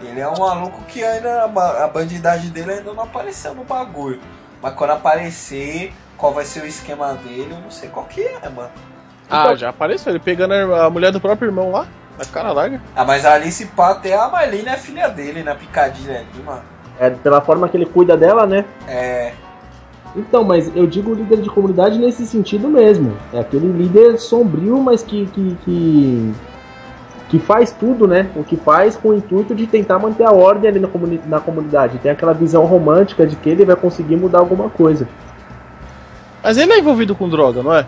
Ele é um maluco que ainda. A bandidagem dele ainda não apareceu no bagulho. Mas quando aparecer, qual vai ser o esquema dele, eu não sei qual que é, mano. Ah, já apareceu. Ele pegando a a mulher do próprio irmão lá, na cara larga. Ah, mas ali se pá, até a Marlene é filha dele, na picadilha ali, mano. É pela forma que ele cuida dela, né? É. Então, mas eu digo líder de comunidade nesse sentido mesmo. É aquele líder sombrio, mas que, que, que, que faz tudo, né? O que faz com o intuito de tentar manter a ordem ali na, comuni na comunidade. Tem aquela visão romântica de que ele vai conseguir mudar alguma coisa. Mas ele é envolvido com droga, não é?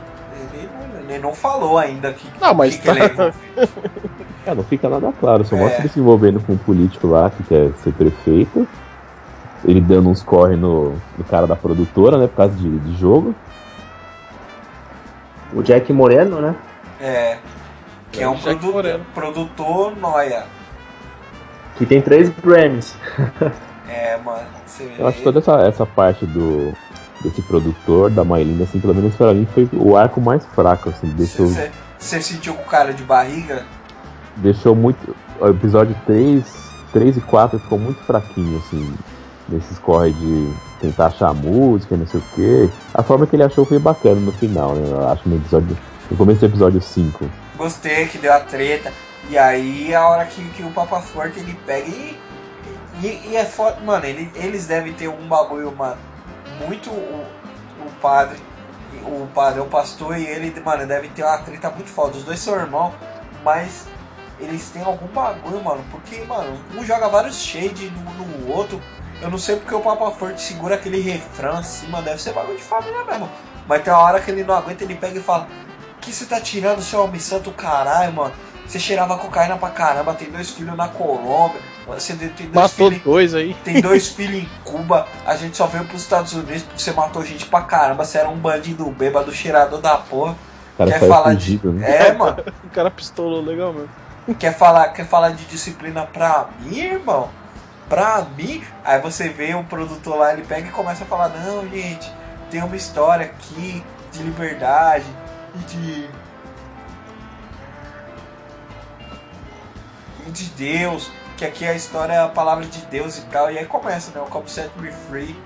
Ele, não- ele não falou ainda que, Não, mas que, que ele é tá- envolvido. É, não fica nada claro, só É. mostra ele se envolvendo com um político lá que quer ser prefeito. Ele dando uns corre no, no cara da produtora, né? Por causa de, de jogo. O Jack Moreno, né? É. Que é um produ Moreno. produtor noia. Que tem três Grammys. É, mano. Você Eu acho que toda essa, essa parte do desse produtor, da Maylin, assim, pelo menos pra mim, foi o arco mais fraco, assim. Deixou, Você você sentiu com cara de barriga? deixou muito. O episódio 3, 3 e 4 ficou muito fraquinho, assim. Nesses corre de tentar achar música, não sei o quê. A forma que ele achou foi bacana no final, né? Eu acho no episódio. No começo do episódio 5. Gostei que deu a treta. E aí a hora que, que o Papa Forte ele pega e. E, e é foda. Mano, ele, eles devem ter um bagulho, mano. Muito. O, o padre. O padre, o pastor e ele, mano, devem ter uma treta muito foda. Os dois são irmãos, mas eles têm algum bagulho, mano. Porque, mano, um joga vários shades no, no outro. Eu não sei porque o Papa Forte segura aquele refrão assim, mano. Deve ser bagulho de família mesmo. Mas tem uma hora que ele não aguenta, ele pega e fala: que você tá tirando, seu homem santo, caralho, mano? Você cheirava cocaína pra caramba, tem dois filhos na Colômbia, você tem dois Matou filhos. dois aí. Tem dois filhos em Cuba, a gente só veio pros Estados Unidos porque você matou gente pra caramba, você era um bandido bêbado, cheirador da porra. O cara Quer sai falar de. fugido, né? É, mano. O cara pistolou legal mesmo. Quer falar, quer falar de disciplina pra mim, irmão? Pra mim? Aí você vê o produtor lá, ele pega e começa a falar, não, gente, tem uma história aqui de liberdade e de. de Deus, que aqui a história é a palavra de Deus e tal. E aí começa, né? O Come Set Me Free.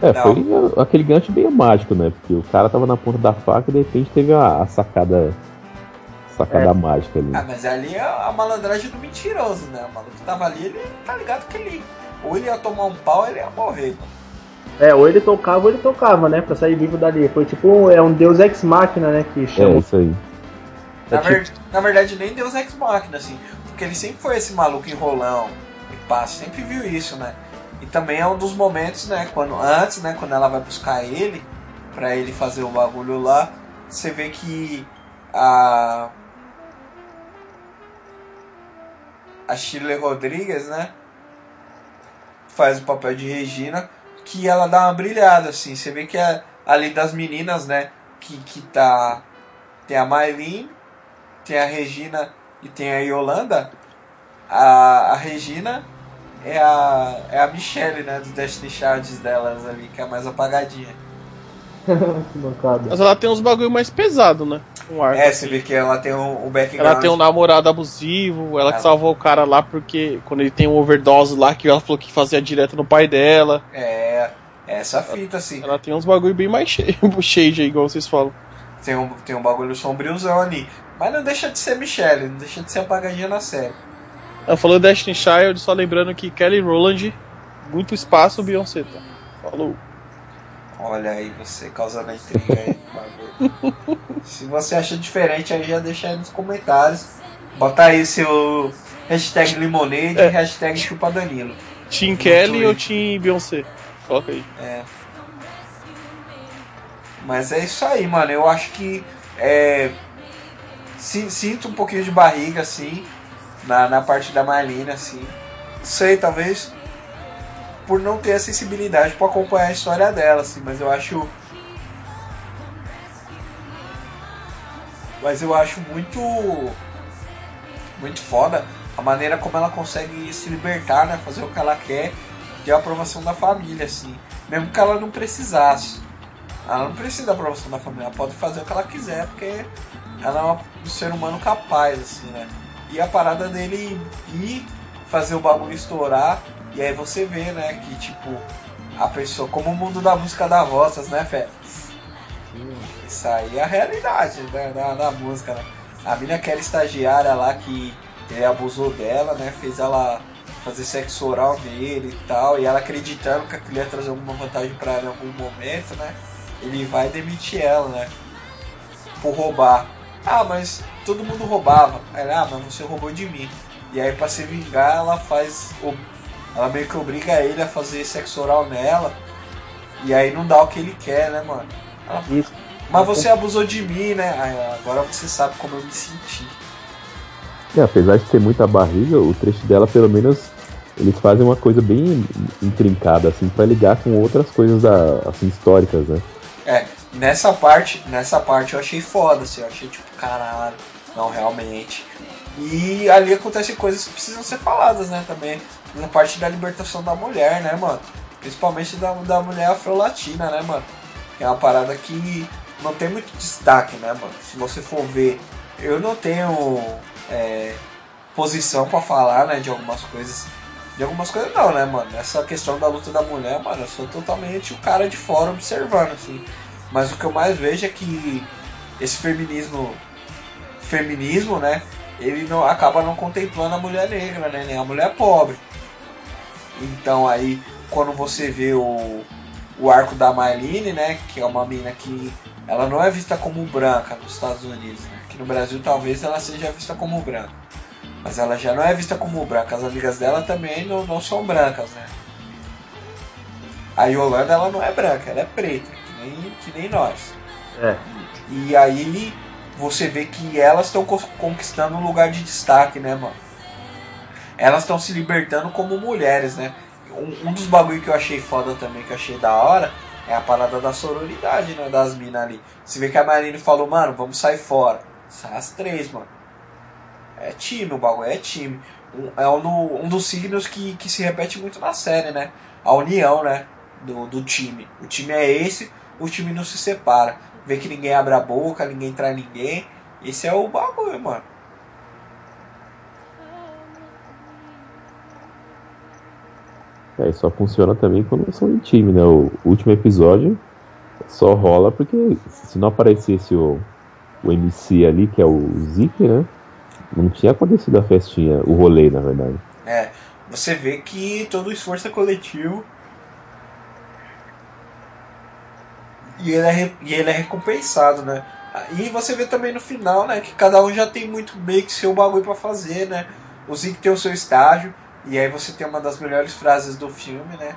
É, tal. foi aquele gancho meio mágico, né? Porque o cara tava na ponta da faca e de repente teve a, a sacada. Sacada É. mágica ali. Ah, mas ali é a malandragem do mentiroso, né? O maluco que tava ali, ele tá ligado que ele. Ou ele ia tomar um pau ou ele ia morrer, mano. É, ou ele tocava ou ele tocava, né? Pra sair vivo dali. Foi tipo, é um deus ex machina, né? Que É, chama. isso aí. Na, É tipo- ver- na verdade, nem Deus Ex Machina, assim. Porque ele sempre foi esse maluco enrolão e pá, sempre viu isso, né? E também é um dos momentos, né? Quando, antes, né? Quando ela vai buscar ele, pra ele fazer o bagulho lá, você vê que a. A Shirley Rodrigues, né? Faz o papel de Regina, que ela dá uma brilhada, assim. Você vê que é ali das meninas, né? Que, que tá. Tem a Maylin, tem a Regina e tem a Yolanda. A, a Regina é a, é a Michelle, né? Do Destiny Charges delas ali, que é a mais apagadinha. que. Mas ela tem uns bagulho mais pesado, né? Um arco. É, você vê que ela tem o, o background. Ela tem um namorado abusivo, ela que Ela- salvou o cara lá porque quando ele tem um overdose lá, que ela falou que fazia direto no pai dela. É, essa fita, assim. Ela tem uns bagulho bem mais cheio, aí, igual vocês falam. Tem um, tem um bagulho sombriozão ali. Mas não deixa de ser Michelle, não deixa de ser apagadinha na série. Ah, falou Destiny Child, só lembrando que Kelly Rowland, muito espaço, Beyoncé, tá? Falou. Olha aí, você causando a intriga aí. bagulho. Se você acha diferente, aí já deixa aí nos comentários. Bota aí seu hashtag limonade É. e hashtag chupa Danilo. Team No Kelly Twitter. ou Team Beyoncé? Coloca aí. É. Mas é isso aí, mano. Eu acho que é, si- sinto um pouquinho de barriga, assim, na, na parte da Marlene, assim. Sei, talvez por não ter a sensibilidade pra acompanhar a história dela, assim, mas eu acho. Mas eu acho muito. Muito foda a maneira como ela consegue se libertar, né? Fazer o que ela quer de aprovação da família, assim. Mesmo que ela não precisasse. Ela não precisa da aprovação da família, ela pode fazer o que ela quiser, porque ela é um ser humano capaz, assim, né? E a parada dele ir fazer o bagulho estourar, e aí você vê, né, que tipo, a pessoa, como o mundo da música dá voltas, né, Fé? Isso aí é a realidade né, da, da música, né? A mina que era estagiária lá que ele abusou dela, né? Fez ela fazer sexo oral nele e tal, e ela acreditando que aquilo ia trazer alguma vantagem pra ela em algum momento, né? Ele vai demitir ela, né? Por roubar. Ah, mas todo mundo roubava. Ela, ah, mas você roubou de mim. E aí pra se vingar, ela faz. Ela meio que obriga ele a fazer sexo oral nela. E aí não dá o que ele quer, né, mano? Ela, Isso. mas você abusou de mim, né? Aí, agora você sabe como eu me senti. É, apesar de ter muita barriga, o trecho dela, pelo menos, eles fazem uma coisa bem intrincada, assim, pra ligar com outras coisas da, assim, históricas, né? É, nessa parte, nessa parte eu achei foda, assim, eu achei tipo, caralho, não, realmente. E ali acontecem coisas que precisam ser faladas, né, também. Na parte da libertação da mulher, né, mano? Principalmente da, da mulher afro-latina, né, mano? É uma parada que não tem muito destaque, né, mano? Se você for ver, eu não tenho é, posição pra falar, né, de algumas coisas. De algumas coisas não, né, mano? Essa questão da luta da mulher, mano, eu sou totalmente o cara de fora observando, assim. Mas o que eu mais vejo é que esse feminismo, feminismo, né, ele não acaba não contemplando a mulher negra, né, nem a mulher pobre. Então aí, quando você vê o, o arco da Marlene, né, que é uma mina que ela não é vista como branca nos Estados Unidos, né? Que no Brasil talvez ela seja vista como branca. Mas ela já não é vista como branca. As amigas dela também não, não são brancas, né? A Yolanda ela não é branca, ela é preta, que nem, que nem nós. É. E aí você vê que elas estão conquistando um lugar de destaque, né, mano? Elas estão se libertando como mulheres, né? Um, um dos bagulho que eu achei foda também, que eu achei da hora, é a parada da sororidade, né? Das minas ali. Você vê que a Marine falou, mano, vamos sair fora. Sai as três, mano. É time, o bagulho é time. Um, é um, um dos signos que, que se repete muito na série, né? A união, né? Do, do time. O time é esse, o time não se separa. Vê que ninguém abre a boca, ninguém trai ninguém. Esse é o bagulho, mano. É, só funciona também quando são em time, né? O último episódio só rola porque se não aparecesse o, o MC ali, que é o Zeke, né? Não tinha acontecido a festinha, o rolê, na verdade. É, você vê que todo o esforço é coletivo. E ele é, e ele é recompensado, né? E você vê também no final, né? Que cada um já tem muito meio que seu bagulho pra fazer, né? O Zeke tem o seu estágio. E aí você tem uma das melhores frases do filme, né?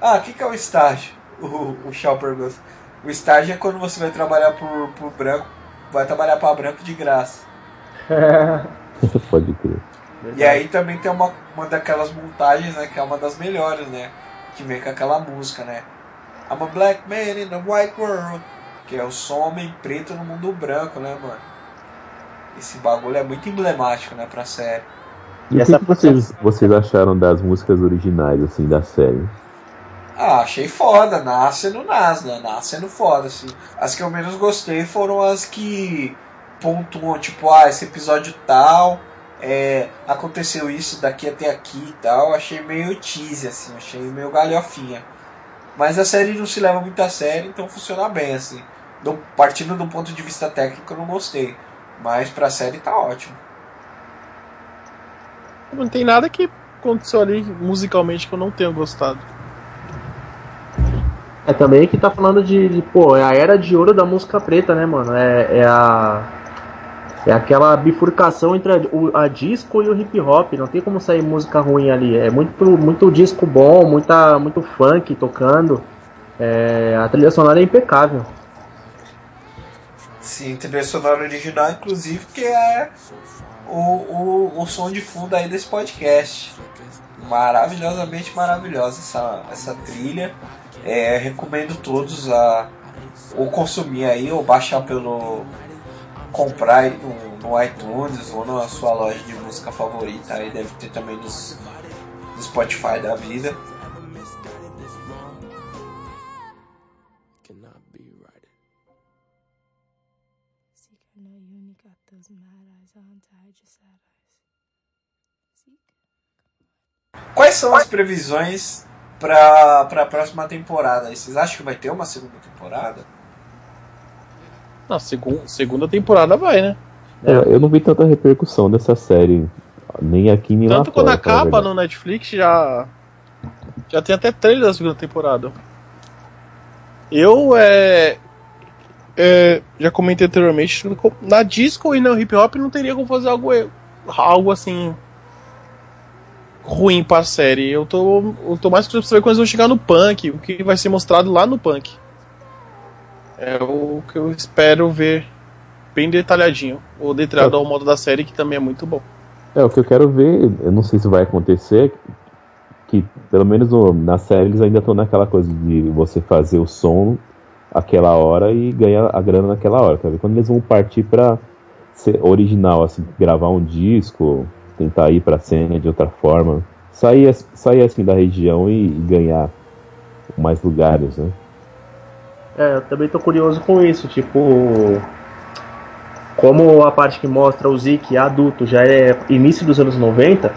Ah, o que, que é o estágio? O, o Shaw pergunta. O estágio é quando você vai trabalhar por, por branco. Vai trabalhar pra branco de graça. Pode crer. E aí também tem uma, uma daquelas montagens, né? Que é uma das melhores, né? Que vem com aquela música, né? I'm a black man in a white world. Que é o som homem preto no mundo branco, né, mano? Esse bagulho é muito emblemático, né, pra série. E o Essa que, que vocês, vocês acharam das músicas originais, assim, da série? Ah, achei foda, nasce no nas, né? Nasce no foda, assim. As que eu menos gostei foram as que pontuam, tipo, ah, esse episódio tal, é, aconteceu isso daqui até aqui e tal. Achei meio tease, assim, achei meio galhofinha. Mas a série não se leva muito a sério, então funciona bem, assim. do, partindo do ponto de vista técnico, eu não gostei. Mas pra série tá ótimo. Não tem nada que aconteceu ali musicalmente que eu não tenha gostado. É também que tá falando de, de, pô, é a era de ouro da música preta, né, mano? É, é a. É aquela bifurcação entre a, o, a disco e o hip hop. Não tem como sair música ruim ali. É muito, muito disco bom, muita, muito funk tocando. É, a trilha sonora é impecável. Sim, trilha sonora original, inclusive, que é o, o, o som de fundo aí desse podcast. Maravilhosamente maravilhosa essa, essa trilha. É, recomendo todos a ou consumir aí ou baixar pelo comprar no, no iTunes ou na sua loja de música favorita aí deve ter também nos, no Spotify da vida. Quais são as previsões para a próxima temporada? Vocês acham que vai ter uma segunda temporada? Não, segunda, segunda temporada vai, né? É, eu não vi tanta repercussão dessa série, nem aqui nem Tanto lá Tanto quando fora, acaba no Netflix já já tem até trailer da segunda temporada. Eu é, é, já comentei anteriormente, na disco e no hip hop não teria como fazer algo algo assim ruim pra série. Eu tô, eu tô mais curioso pra saber quando eles vão chegar no punk, o que vai ser mostrado lá no punk. É o que eu espero ver bem detalhadinho. Ou detalhado é. ao modo da série, que também é muito bom. É, o que eu quero ver, eu não sei se vai acontecer, que pelo menos no, na série eles ainda estão naquela coisa de você fazer o som aquela hora e ganhar a grana naquela hora. Quer ver? Quando eles vão partir pra ser original, assim, gravar um disco, tentar ir pra cena de outra forma, sair, sair assim da região e, ganhar mais lugares, né? É, eu também tô curioso com isso, tipo. Como a parte que mostra o Zik adulto já é início dos anos 90,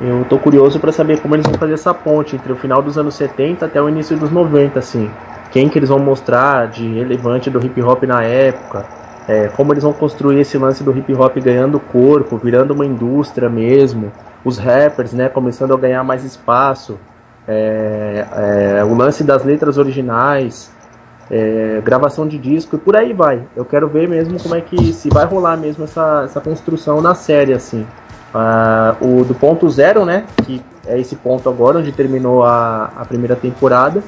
eu tô curioso para saber como eles vão fazer essa ponte entre o final dos anos 70 até o início dos 90, assim. Quem que eles vão mostrar de relevante do hip hop na época, é, como eles vão construir esse lance do hip hop ganhando corpo, virando uma indústria mesmo, os rappers, né, começando a ganhar mais espaço, é, é, o lance das letras originais, é, gravação de disco e por aí vai. Eu quero ver mesmo como é que se vai rolar mesmo essa, essa construção na série assim. Ah, o do ponto zero, né, que é esse ponto agora onde terminou a, a primeira temporada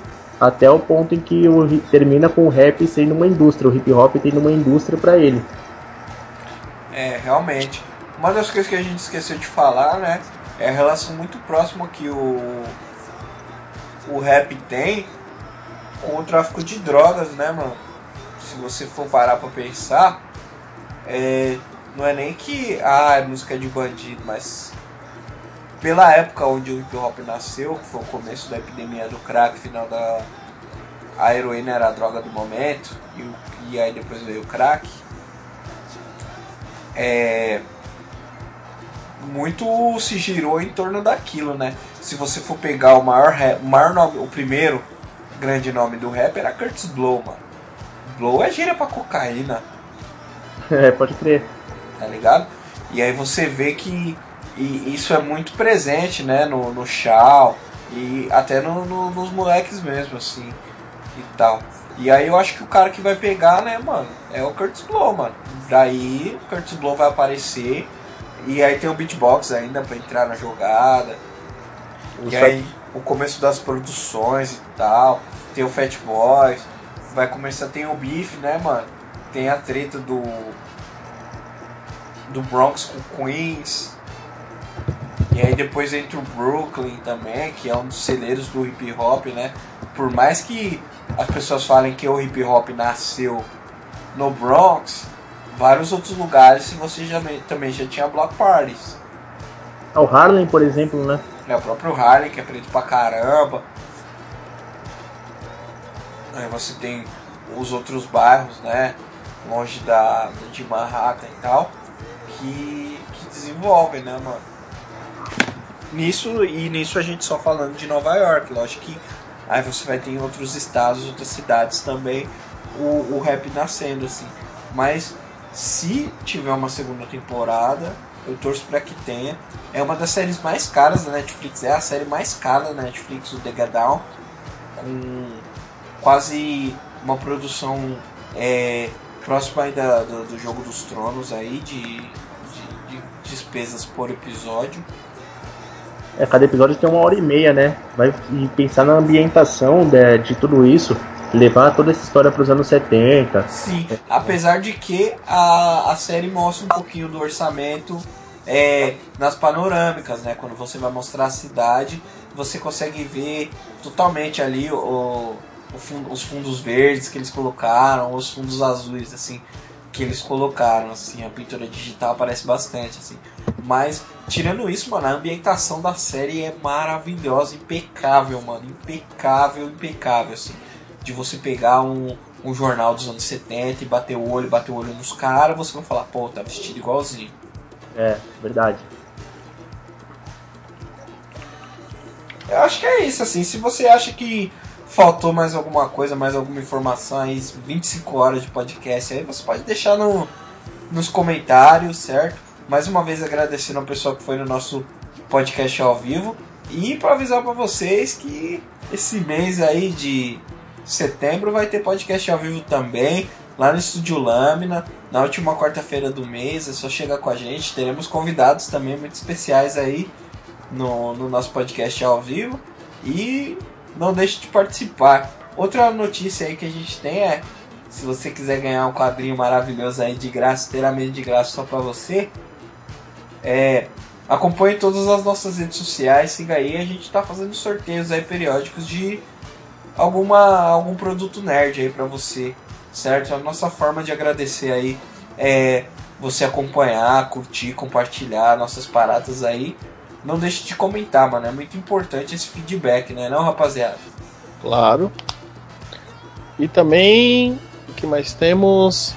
até o ponto em que o, termina com o rap sendo uma indústria, o hip hop tendo uma indústria para ele. É, realmente. Uma das coisas que a gente esqueceu de falar, né, é a relação muito próxima que o o rap tem com o tráfico de drogas, né, mano? Se você for parar pra pensar, é, não é nem que ah, é música de bandido, mas pela época onde o hip hop nasceu, que foi o começo da epidemia do crack, final da. A heroína era a droga do momento, e, e aí depois veio o crack. É, muito se girou em torno daquilo, né? Se você for pegar o maior, rap, o maior nome, o primeiro grande nome do rap era Curtis Blow, mano. Blow é gíria pra cocaína. É, pode crer. Tá ligado? E aí você vê que e isso é muito presente, né, no, no Shao e até no, no, nos moleques mesmo, assim, e tal. E aí eu acho que o cara que vai pegar, né, mano, é o Curtis Blow, mano. Daí o Curtis Blow vai aparecer e aí tem o beatbox ainda para entrar na jogada. E aí o começo das produções e tal. Tem o Fat Boys. Vai começar, tem o Beef, né, mano? Tem a treta do. Do Bronx com Queens. E aí depois entra o Brooklyn também, que é um dos celeiros do hip hop, né? Por mais que as pessoas falem que o hip hop nasceu no Bronx, vários outros lugares você já, também já tinha block parties. O Harlem, por exemplo, né? É, o próprio Harlem, que é preto pra caramba. Aí você tem os outros bairros, né? Longe da, de Manhattan e tal. Que, que desenvolvem, né, mano? Nisso, e nisso a gente só falando de Nova York. Lógico que aí você vai ter em outros estados, outras cidades também. o, o rap nascendo, assim. Mas se tiver uma segunda temporada, eu torço para que tenha. É uma das séries mais caras da Netflix, é a série mais cara da Netflix, o The Down, com quase uma produção é, próxima ainda do, do Jogo dos Tronos aí, de, de, de despesas por episódio. É, cada episódio tem uma hora e meia, né? Vai e pensar na ambientação de, de tudo isso, levar toda essa história para os anos 70. Sim, apesar de que a, a série mostra um pouquinho do orçamento é, nas panorâmicas, né? Quando você vai mostrar a cidade, você consegue ver totalmente ali o, o fundo, os fundos verdes que eles colocaram, os fundos azuis, assim, que eles colocaram, assim, a pintura digital aparece bastante, assim. Mas, tirando isso, mano, a ambientação da série é maravilhosa, impecável, mano, impecável, impecável, assim. De você pegar um, um jornal dos anos 70 e bater o olho, bater o olho nos caras, você vai falar, pô, tá vestido igualzinho. É, verdade. Eu acho que é isso, assim. Se você acha que faltou mais alguma coisa, mais alguma informação aí, 25 horas de podcast aí, você pode deixar no, nos comentários, certo? Mais uma vez agradecendo ao pessoal que foi no nosso podcast ao vivo. E para avisar para vocês que esse mês aí de setembro vai ter podcast ao vivo também, lá no Estúdio Lâmina, na última quarta-feira do mês. É só chegar com a gente. Teremos convidados também muito especiais aí no, no nosso podcast ao vivo. E não deixe de participar. Outra notícia aí que a gente tem é: se você quiser ganhar um quadrinho maravilhoso aí de graça, inteiramente de graça só para você, é, acompanhe todas as nossas redes sociais, siga aí, a gente tá fazendo sorteios aí periódicos de alguma algum produto nerd aí para você, certo? A nossa forma de agradecer aí é você acompanhar, curtir, compartilhar nossas paradas aí não deixe de comentar, mano. É muito importante esse feedback, né, não, rapaziada? Claro. E também, o que mais temos?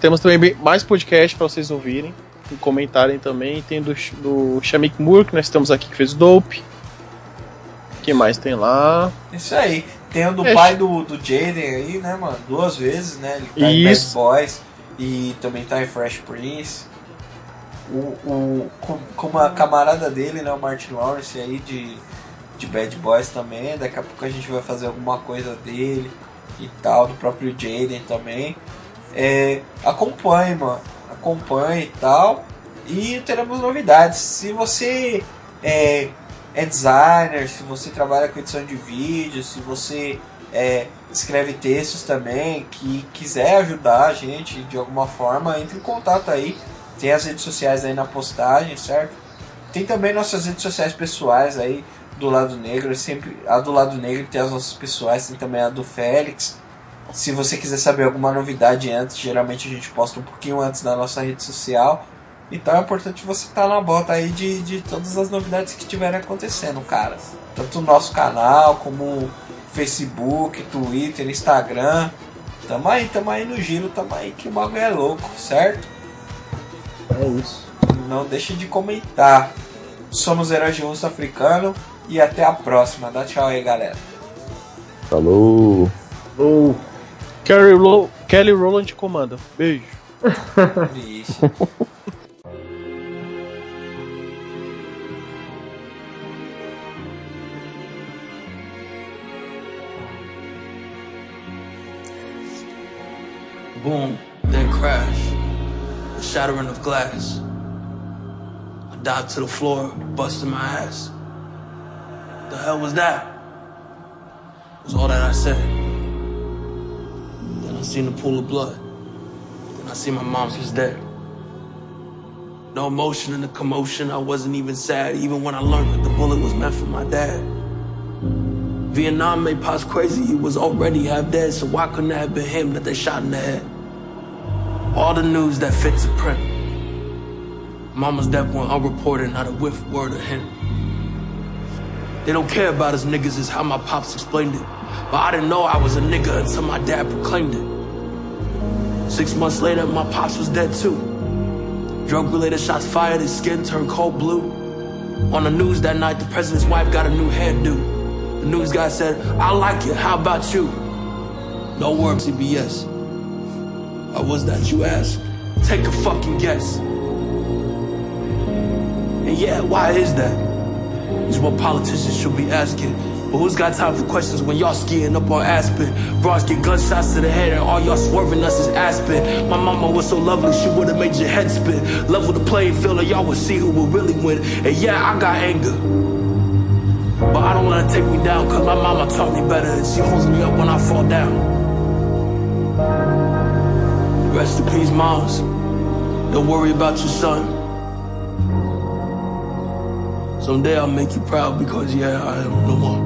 Temos também mais podcast para vocês ouvirem e comentarem também. Tem do, do Shamik Moore, que nós estamos aqui, que fez Dope. O que mais tem lá? Isso aí. Tem o do é. pai do, do Jaden aí, né, mano? Duas vezes, né? Ele tá Isso. em Bad Boys e também tá em Fresh Prince o, o, com, com uma camarada dele, né, o Martin Lawrence aí de, de Bad Boys também. Daqui a pouco a gente vai fazer alguma coisa dele e tal, do próprio Jaden também. É, acompanhe, mano. Acompanhe e tal. E teremos novidades. Se você é, é designer, se você trabalha com edição de vídeo, se você é, escreve textos também, que quiser ajudar a gente de alguma forma, entre em contato aí tem as redes sociais aí na postagem, certo? Tem também nossas redes sociais pessoais aí do lado negro. Sempre a do lado negro tem as nossas pessoais, tem também a do Félix. Se você quiser saber alguma novidade antes, geralmente a gente posta um pouquinho antes na nossa rede social. Então é importante você estar tá na bota aí de, de todas as novidades que estiverem acontecendo, cara. Tanto o nosso canal, como Facebook, Twitter, Instagram. Tamo aí, tamo aí no giro, tamo aí que o bagulho é louco, certo? É isso. Não deixe de comentar. Somos Heróis de Russo Africano e até a próxima. Dá tchau aí, galera. Falou. Falou. Kelly, Ro Kelly Rowland comanda. Beijo. Then crash. Shattering of glass. I dived to the floor, busting my ass. The hell was that? Was all that I said. Then I seen the pool of blood. Then I see my mom's was dead. No emotion in the commotion, I wasn't even sad, even when I learned that the bullet was meant for my dad. Vietnam made Pops crazy, he was already half dead, so why couldn't it have been him that they shot in the head? All the news that fits a print. Mama's death went unreported, not a whiff word of him. They don't care about us niggas, is how my pops explained it. But I didn't know I was a nigga until my dad proclaimed it. Six months later, my pops was dead too. Drug related shots fired, his skin turned cold blue. On the news that night, the president's wife got a new hairdo. The news guy said, I like it, how about you? No work CBS. Why was that you ask? Take a fucking guess. And yeah, why is that? Is what politicians should be asking. But who's got time for questions when y'all skiing up on Aspen? Bras get gunshots to the head and all y'all swerving us is Aspen. My mama was so lovely, she would've made your head spin. Level the playing field and y'all would see who would really win. And yeah, I got anger. But I don't let it take me down, cause my mama taught me better and she holds me up when I fall down. Rest in peace, moms. Don't worry about your son. Someday I'll make you proud because, yeah, I am no more.